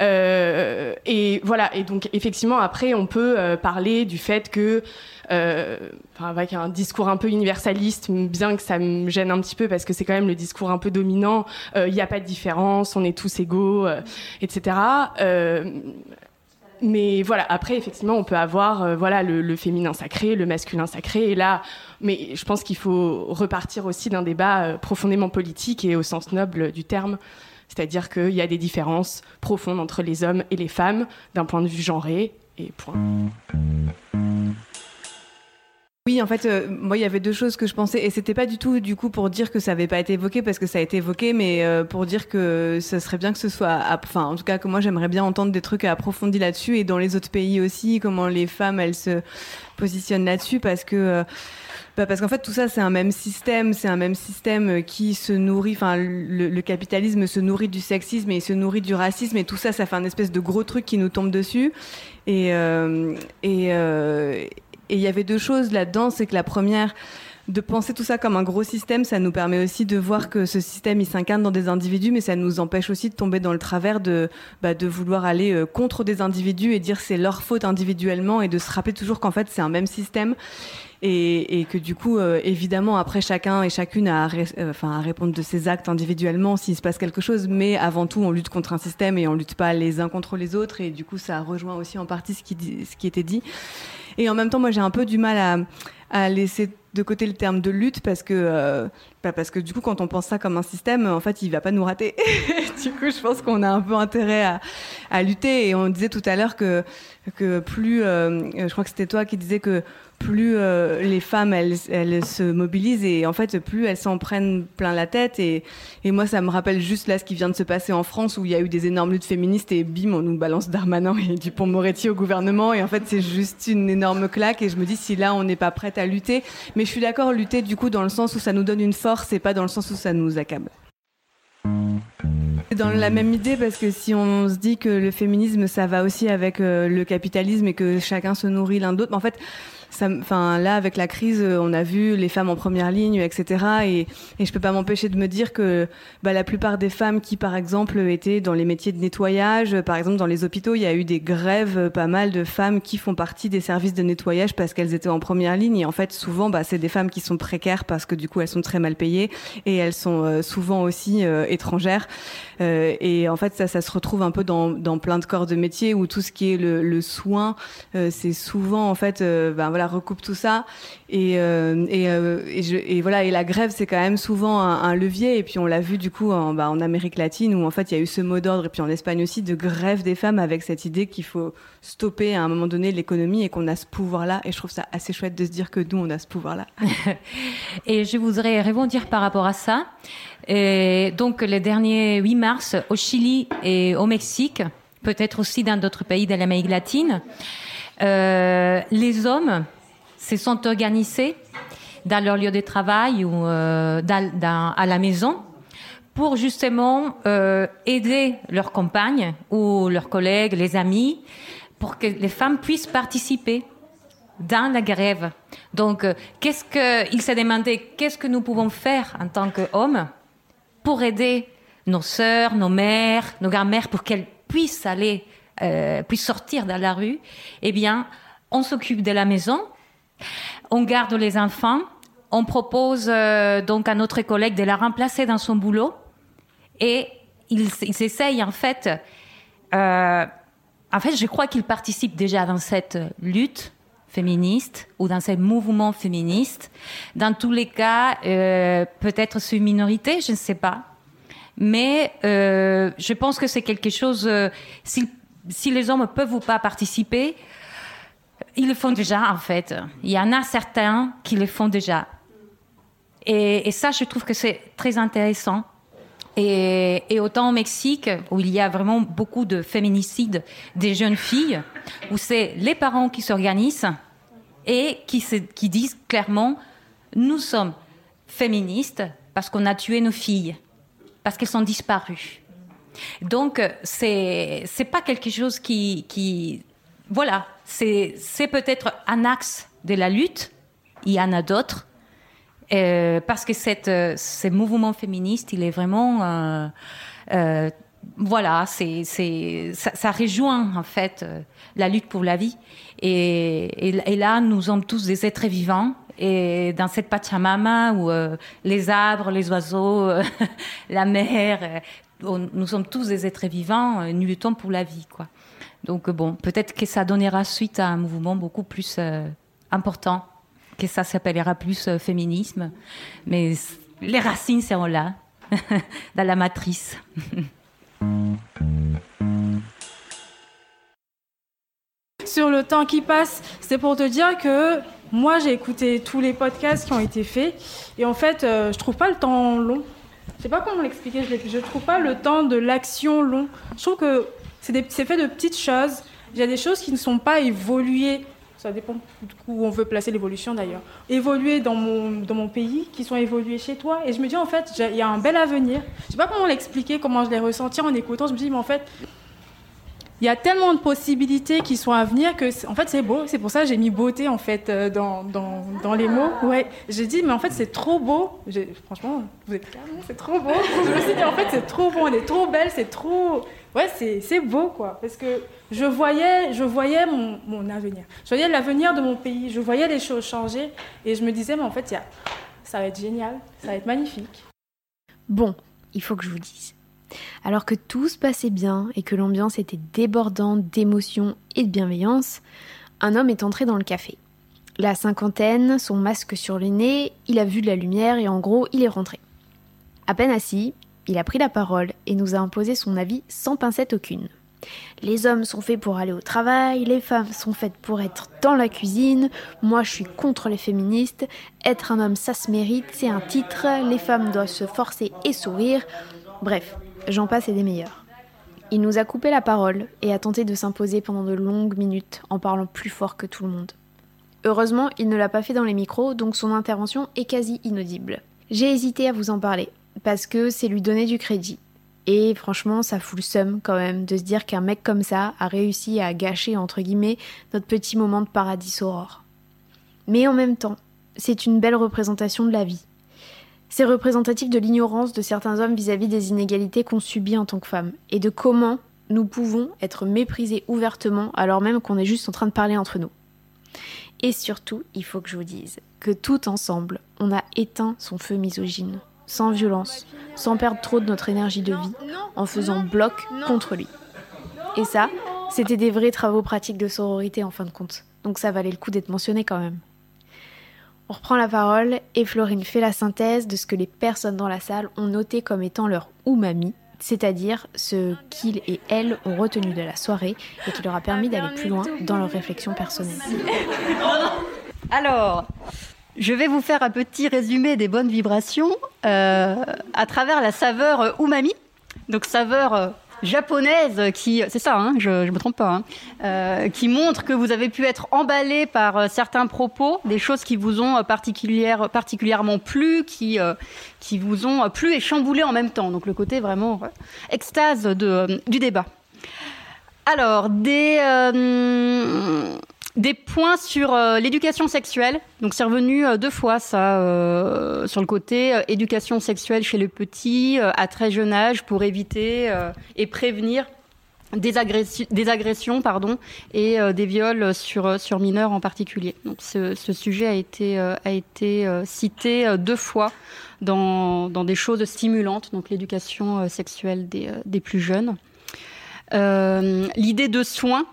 Euh, et voilà. Et donc effectivement, après, on peut euh, parler du fait que, avec un discours un peu universaliste, bien que ça me gêne un petit peu parce que c'est quand même le discours un peu dominant. euh, Il n'y a pas de différence, on est tous égaux, euh, etc. Euh, mais voilà, après, effectivement, on peut avoir euh, voilà, le, féminin sacré, le masculin sacré. Et là, mais je pense qu'il faut repartir aussi d'un débat euh, profondément politique et au sens noble du terme. C'est-à-dire qu'il y a des différences profondes entre les hommes et les femmes d'un point de vue genré, et point. Oui, en fait, euh, moi, il y avait deux choses que je pensais, et c'était pas du tout, du coup, pour dire que ça avait pas été évoqué, parce que ça a été évoqué, mais euh, pour dire que ce serait bien que ce soit, enfin, en tout cas, que moi, j'aimerais bien entendre des trucs approfondis là-dessus, et dans les autres pays aussi, comment les femmes, elles se positionnent là-dessus, parce que, euh, bah, parce qu'en fait, tout ça, c'est un même système, c'est un même système qui se nourrit, enfin, le, capitalisme se nourrit du sexisme et il se nourrit du racisme, et tout ça, ça fait un espèce de gros truc qui nous tombe dessus. Et, et, et il y avait deux choses là-dedans, c'est que la première, de penser tout ça comme un gros système, ça nous permet aussi de voir que ce système, il s'incarne dans des individus, mais ça nous empêche aussi de tomber dans le travers de, bah, vouloir aller euh, contre des individus et dire c'est leur faute individuellement et de se rappeler toujours qu'en fait c'est un même système. Et, que du coup, euh, évidemment, après chacun et chacune a à, euh, à répondre de ses actes individuellement s'il se passe quelque chose, mais avant tout, on lutte contre un système et on lutte pas les uns contre les autres, et du coup, ça rejoint aussi en partie ce qui était dit. Et en même temps, moi, j'ai un peu du mal à, laisser de côté le terme de lutte parce que, euh, parce que du coup, quand on pense ça comme un système, en fait, il va pas nous rater. du coup, je pense qu'on a un peu intérêt à, à lutter. Et on disait tout à l'heure que, que plus, euh, je crois que c'était toi qui disais que plus euh, les femmes elles, elles se mobilisent et en fait plus elles s'en prennent plein la tête et, et moi ça me rappelle juste là ce qui vient de se passer en France où il y a eu des énormes luttes féministes et bim on nous balance Darmanin et Dupont-Moretti au gouvernement et en fait c'est juste une énorme claque et je me dis si là on n'est pas prête à lutter mais je suis d'accord lutter du coup dans le sens où ça nous donne une force et pas dans le sens où ça nous accable. dans la même idée parce que si on se dit que le féminisme ça va aussi avec euh, le capitalisme et que chacun se nourrit l'un d'autre, en fait enfin là avec la crise, euh, on a vu les femmes en première ligne, etc. Et, et je peux pas m'empêcher de me dire que bah, la plupart des femmes qui, par exemple, étaient dans les métiers de nettoyage, par exemple dans les hôpitaux, il y a eu des grèves, euh, pas mal de femmes qui font partie des services de nettoyage parce qu'elles étaient en première ligne. Et en fait, souvent, bah, c'est des femmes qui sont précaires parce que du coup, elles sont très mal payées et elles sont euh, souvent aussi étrangères. Euh, et en fait, ça, ça se retrouve un peu dans, dans plein de corps de métier où tout ce qui est le, le soin, c'est souvent en fait, ben voilà recoupe tout ça. Et, euh, euh, et, voilà, et la grève, c'est quand même souvent un, levier. Et puis on l'a vu du coup en, bah, en Amérique latine, où en fait il y a eu ce mot d'ordre, et puis en Espagne aussi, de grève des femmes avec cette idée qu'il faut stopper à un moment donné l'économie et qu'on a ce pouvoir-là. Et je trouve ça assez chouette de se dire que nous, on a ce pouvoir-là. et je voudrais rebondir par rapport à ça. Donc les derniers 8 mars, au Chili et au Mexique, peut-être aussi dans d'autres pays de l'Amérique latine, euh, les hommes se sont organisés dans leur lieu de travail ou euh, à la maison pour justement euh, aider leurs compagnes ou leurs collègues, les amis, pour que les femmes puissent participer dans la grève. Donc, euh, qu'est-ce qu'ils se demandaient, qu'est-ce que nous pouvons faire en tant qu'hommes pour aider nos sœurs, nos mères, nos grand-mères, pour qu'elles puissent aller, puissent sortir dans la rue? Eh bien, on s'occupe de la maison, on garde les enfants. On propose euh, donc à notre collègue de la remplacer dans son boulot. Et il, s'essaye en fait. Euh, en fait, je crois qu'il participe déjà dans cette lutte féministe ou dans ce mouvement féministe. Dans tous les cas, euh, peut-être c'est une minorité, je ne sais pas. Mais je pense que c'est quelque chose. Si, si, les hommes peuvent ou pas participer, ils le font déjà, en fait. Il y en a certains qui le font déjà. Et, ça, je trouve que c'est très intéressant. Et, autant au Mexique, où il y a vraiment beaucoup de féminicides des jeunes filles, où c'est les parents qui s'organisent et qui, disent clairement, nous sommes féministes parce qu'on a tué nos filles, parce qu'elles sont disparues. Donc, c'est, c'est pas quelque chose qui, qui voilà, c'est peut-être un axe de la lutte. Il y en a d'autres. Euh, parce que euh, ce mouvement féministe, il est vraiment. Euh, voilà, ça, rejoint en fait la lutte pour la vie. Et, et, là, nous sommes tous des êtres vivants. Et dans cette Pachamama où les arbres, les oiseaux, la mer, nous sommes tous des êtres vivants, nous luttons pour la vie, quoi. Donc bon, peut-être que ça donnera suite à un mouvement beaucoup plus euh, important, que ça s'appellera plus euh, féminisme, mais les racines seront là, dans la matrice. Sur le temps qui passe, c'est pour te dire que moi j'ai écouté tous les podcasts qui ont été faits et en fait euh, je trouve pas le temps long. Je sais pas comment l'expliquer, je, je trouve pas le temps de l'action long. Je trouve que c'est fait de petites choses. Il y a des choses qui ne sont pas évoluées. Ça dépend où on veut placer l'évolution d'ailleurs. Évoluer dans mon, dans mon pays, qui sont évoluées chez toi. Et je me dis, en fait, il y a un bel avenir. Je ne sais pas comment l'expliquer, comment je l'ai ressenti en écoutant. Je me dis, mais en fait, il y a tellement de possibilités qui sont à venir que, en fait, c'est beau. C'est pour ça que j'ai mis beauté, en fait, euh, dans, dans, dans les mots. Ouais. J'ai dit, mais en fait, c'est trop beau. Franchement, vous êtes clair, c'est trop beau. je me suis dit, en fait, c'est trop beau, on est trop belle, c'est trop ouais, c'est beau, quoi. Parce que je voyais, je voyais mon, mon avenir. Je voyais l'avenir de mon pays. Je voyais les choses changer. Et je me disais, mais en fait, ça va être génial. Ça va être magnifique. Bon, il faut que je vous dise. Alors que tout se passait bien et que l'ambiance était débordante d'émotion et de bienveillance, un homme est entré dans le café. La cinquantaine, son masque sur le nez, il a vu de la lumière et en gros, il est rentré. À peine assis, il a pris la parole et nous a imposé son avis sans pincette aucune. Les hommes sont faits pour aller au travail, les femmes sont faites pour être dans la cuisine, moi je suis contre les féministes, être un homme ça se mérite, c'est un titre, les femmes doivent se forcer et sourire, bref, j'en passe et des meilleurs. Il nous a coupé la parole et a tenté de s'imposer pendant de longues minutes en parlant plus fort que tout le monde. Heureusement, il ne l'a pas fait dans les micros, donc son intervention est quasi inaudible. J'ai hésité à vous en parler, parce que c'est lui donner du crédit. Et franchement, ça fout le seum quand même de se dire qu'un mec comme ça a réussi à gâcher, entre guillemets, notre petit moment de paradis aurore. Mais en même temps, c'est une belle représentation de la vie. C'est représentatif de l'ignorance de certains hommes vis-à-vis des inégalités qu'on subit en tant que femmes et de comment nous pouvons être méprisés ouvertement alors même qu'on est juste en train de parler entre nous. Et surtout, il faut que je vous dise que tout ensemble, on a éteint son feu misogyne, sans violence, sans perdre trop de notre énergie de vie, en faisant bloc contre lui. Et ça, c'était des vrais travaux pratiques de sororité en fin de compte. Donc ça valait le coup d'être mentionné quand même. On reprend la parole et Florine fait la synthèse de ce que les personnes dans la salle ont noté comme étant leur umami, c'est-à-dire ce qu'ils et elles ont retenu de la soirée et qui leur a permis d'aller plus loin dans leur réflexion personnelle. Alors, je vais vous faire un petit résumé des bonnes vibrations euh, à travers la saveur umami. Donc saveur euh, japonaise qui, c'est ça, hein, je ne me trompe pas, hein, euh, qui montre que vous avez pu être emballé par euh, certains propos, des choses qui vous ont euh, particulière, particulièrement plu, qui, euh, qui vous ont plu et chamboulé en même temps. Donc le côté vraiment euh, extase euh, du débat. Alors, des, euh, des points sur euh, l'éducation sexuelle. Donc c'est revenu euh, deux fois ça, euh, sur le côté éducation sexuelle chez les petits à très jeune âge pour éviter et prévenir des, des agressions pardon, et des viols sur, sur mineurs en particulier. Donc ce, ce sujet a été, a été cité deux fois dans, dans des choses stimulantes, donc l'éducation sexuelle des, des plus jeunes. L'idée de soins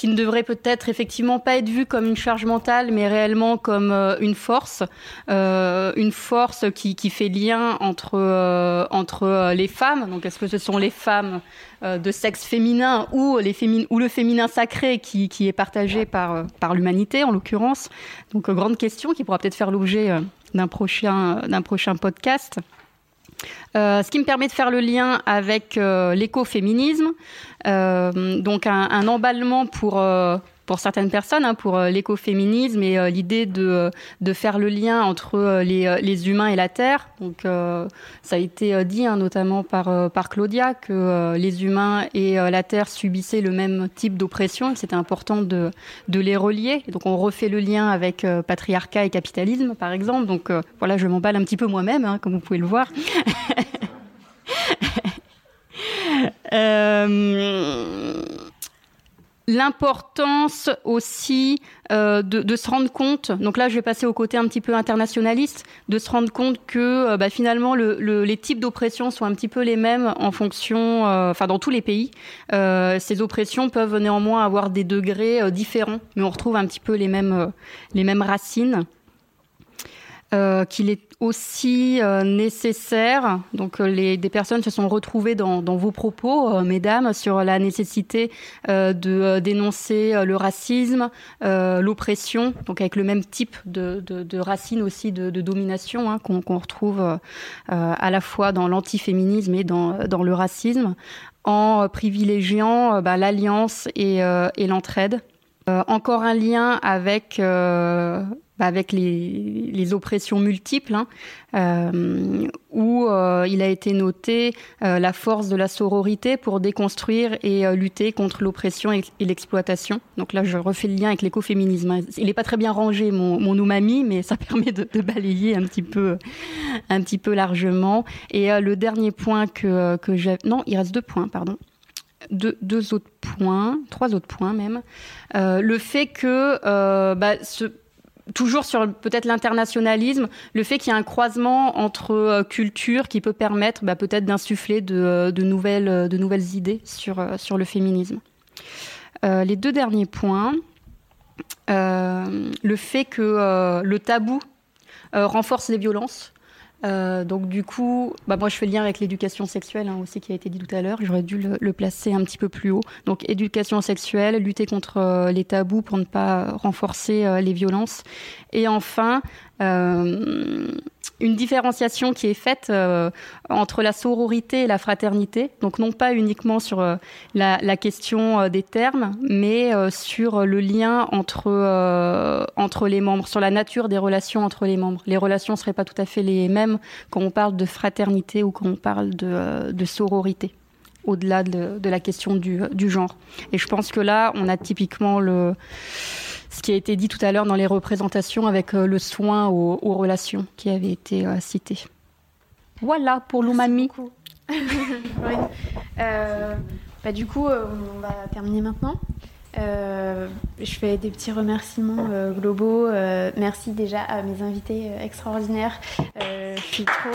qui ne devrait peut-être effectivement pas être vue comme une charge mentale, mais réellement comme euh, une force, euh, une force qui, fait lien entre, euh, entre les femmes. Donc, est-ce que ce sont les femmes de sexe féminin ou, les fémin- ou le féminin sacré qui, qui est partagé par, par l'humanité, en l'occurrence? Donc, grande question qui pourra peut-être faire l'objet d'un prochain, prochain podcast. Euh, ce qui me permet de faire le lien avec euh, l'écoféminisme, Euh, donc un, emballement pour, euh, pour certaines personnes, hein, pour euh, l'écoféminisme et euh, l'idée de, de faire le lien entre euh, les, euh, humains et la Terre. Donc euh, ça a été euh, dit hein, notamment par, euh, Claudia que euh, les humains et euh, la Terre subissaient le même type d'oppression et c'était important de, les relier. Donc on refait le lien avec euh, patriarcat et capitalisme par exemple. Donc euh, voilà, je m'emballe un petit peu moi-même, hein, comme vous pouvez le voir. L'importance aussi euh, de, se rendre compte, donc là je vais passer au côté un petit peu internationaliste, de se rendre compte que euh, bah, finalement le, le- les types d'oppression sont un petit peu les mêmes en fonction, euh, enfin dans tous les pays. Ces oppressions peuvent néanmoins avoir des degrés différents, mais on retrouve un petit peu les mêmes, les mêmes racines. Euh, qu'il est aussi euh, nécessaire, donc euh, les, des personnes se sont retrouvées dans, vos propos, euh, mesdames, sur la nécessité euh, de dénoncer le racisme, l'oppression, donc avec le même type de, de, racines aussi de, domination hein, qu'on retrouve à la fois dans l'antiféminisme et dans, le racisme, en privilégiant bah, l'alliance et, et l'entraide. Euh, encore un lien avec, euh, bah, les, oppressions multiples, hein, euh, où il a été noté la force de la sororité pour déconstruire et lutter contre l'oppression et, l'exploitation. Donc là, je refais le lien avec l'écoféminisme. Il n'est pas très bien rangé, mon, mon umami, mais ça permet de, balayer un petit peu, largement. Et le dernier point que, que j'ai... Non, il reste deux points, pardon deux, autres points, trois autres points même. Euh, le fait que, euh, bah, toujours sur peut-être l'internationalisme, le fait qu'il y a un croisement entre euh, cultures qui peut permettre bah, peut-être d'insuffler de, nouvelles, idées sur, le féminisme. Les deux derniers points, le fait que le tabou renforce les violences. Euh, donc du coup, bah, moi je fais le lien avec l'éducation sexuelle hein, aussi qui a été dit tout à l'heure. J'aurais dû le, le placer un petit peu plus haut. Donc éducation sexuelle, lutter contre euh, les tabous pour ne pas renforcer euh, les violences. Et enfin, une différenciation qui est faite euh, entre la sororité et la fraternité. Donc non pas uniquement sur euh, la, question euh, des termes, mais sur le lien entre, entre les membres, sur la nature des relations entre les membres. Les relations ne seraient pas tout à fait les mêmes quand on parle de fraternité ou quand on parle de sororité. au-delà de, la question du, genre. Et je pense que là, on a typiquement le, ce qui a été dit tout à l'heure dans les représentations avec le soin aux, relations qui avait été cité. Voilà pour l'umami. bah, du coup, on va terminer maintenant. Euh, je fais des petits remerciements euh, globaux. Euh, merci déjà à mes invités extraordinaires. je suis trop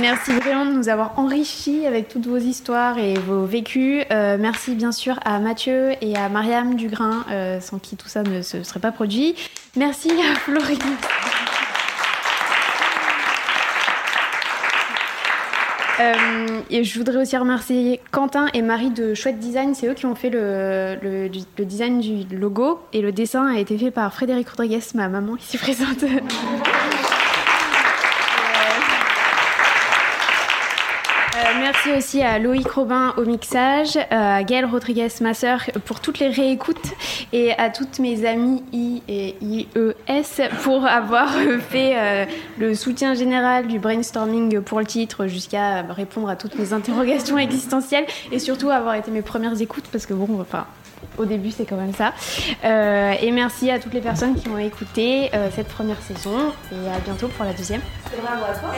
Merci vraiment de nous avoir enrichis avec toutes vos histoires et vos vécus. merci bien sûr à Mathieu et à Mariam Dugrain, sans qui tout ça ne se serait pas produit. Merci à Florine. Euh, et je voudrais aussi remercier Quentin et Marie de Chouette Design. C'est eux qui ont fait le, le, design du logo. Et le dessin a été fait par Frédéric Rodriguez, ma maman, ici présente. merci aussi à Loïc Robin au mixage, à Gaëlle Rodriguez, ma pour toutes les réécoutes et à toutes mes amies I et IES pour avoir fait euh, le soutien général du brainstorming pour le titre jusqu'à répondre à toutes mes interrogations existentielles et surtout avoir été mes premières écoutes parce que bon, enfin, au début, c'est quand même ça. Euh, et merci à toutes les personnes qui ont écouté euh, cette première saison. Et à bientôt pour la deuxième. Bravo à toi.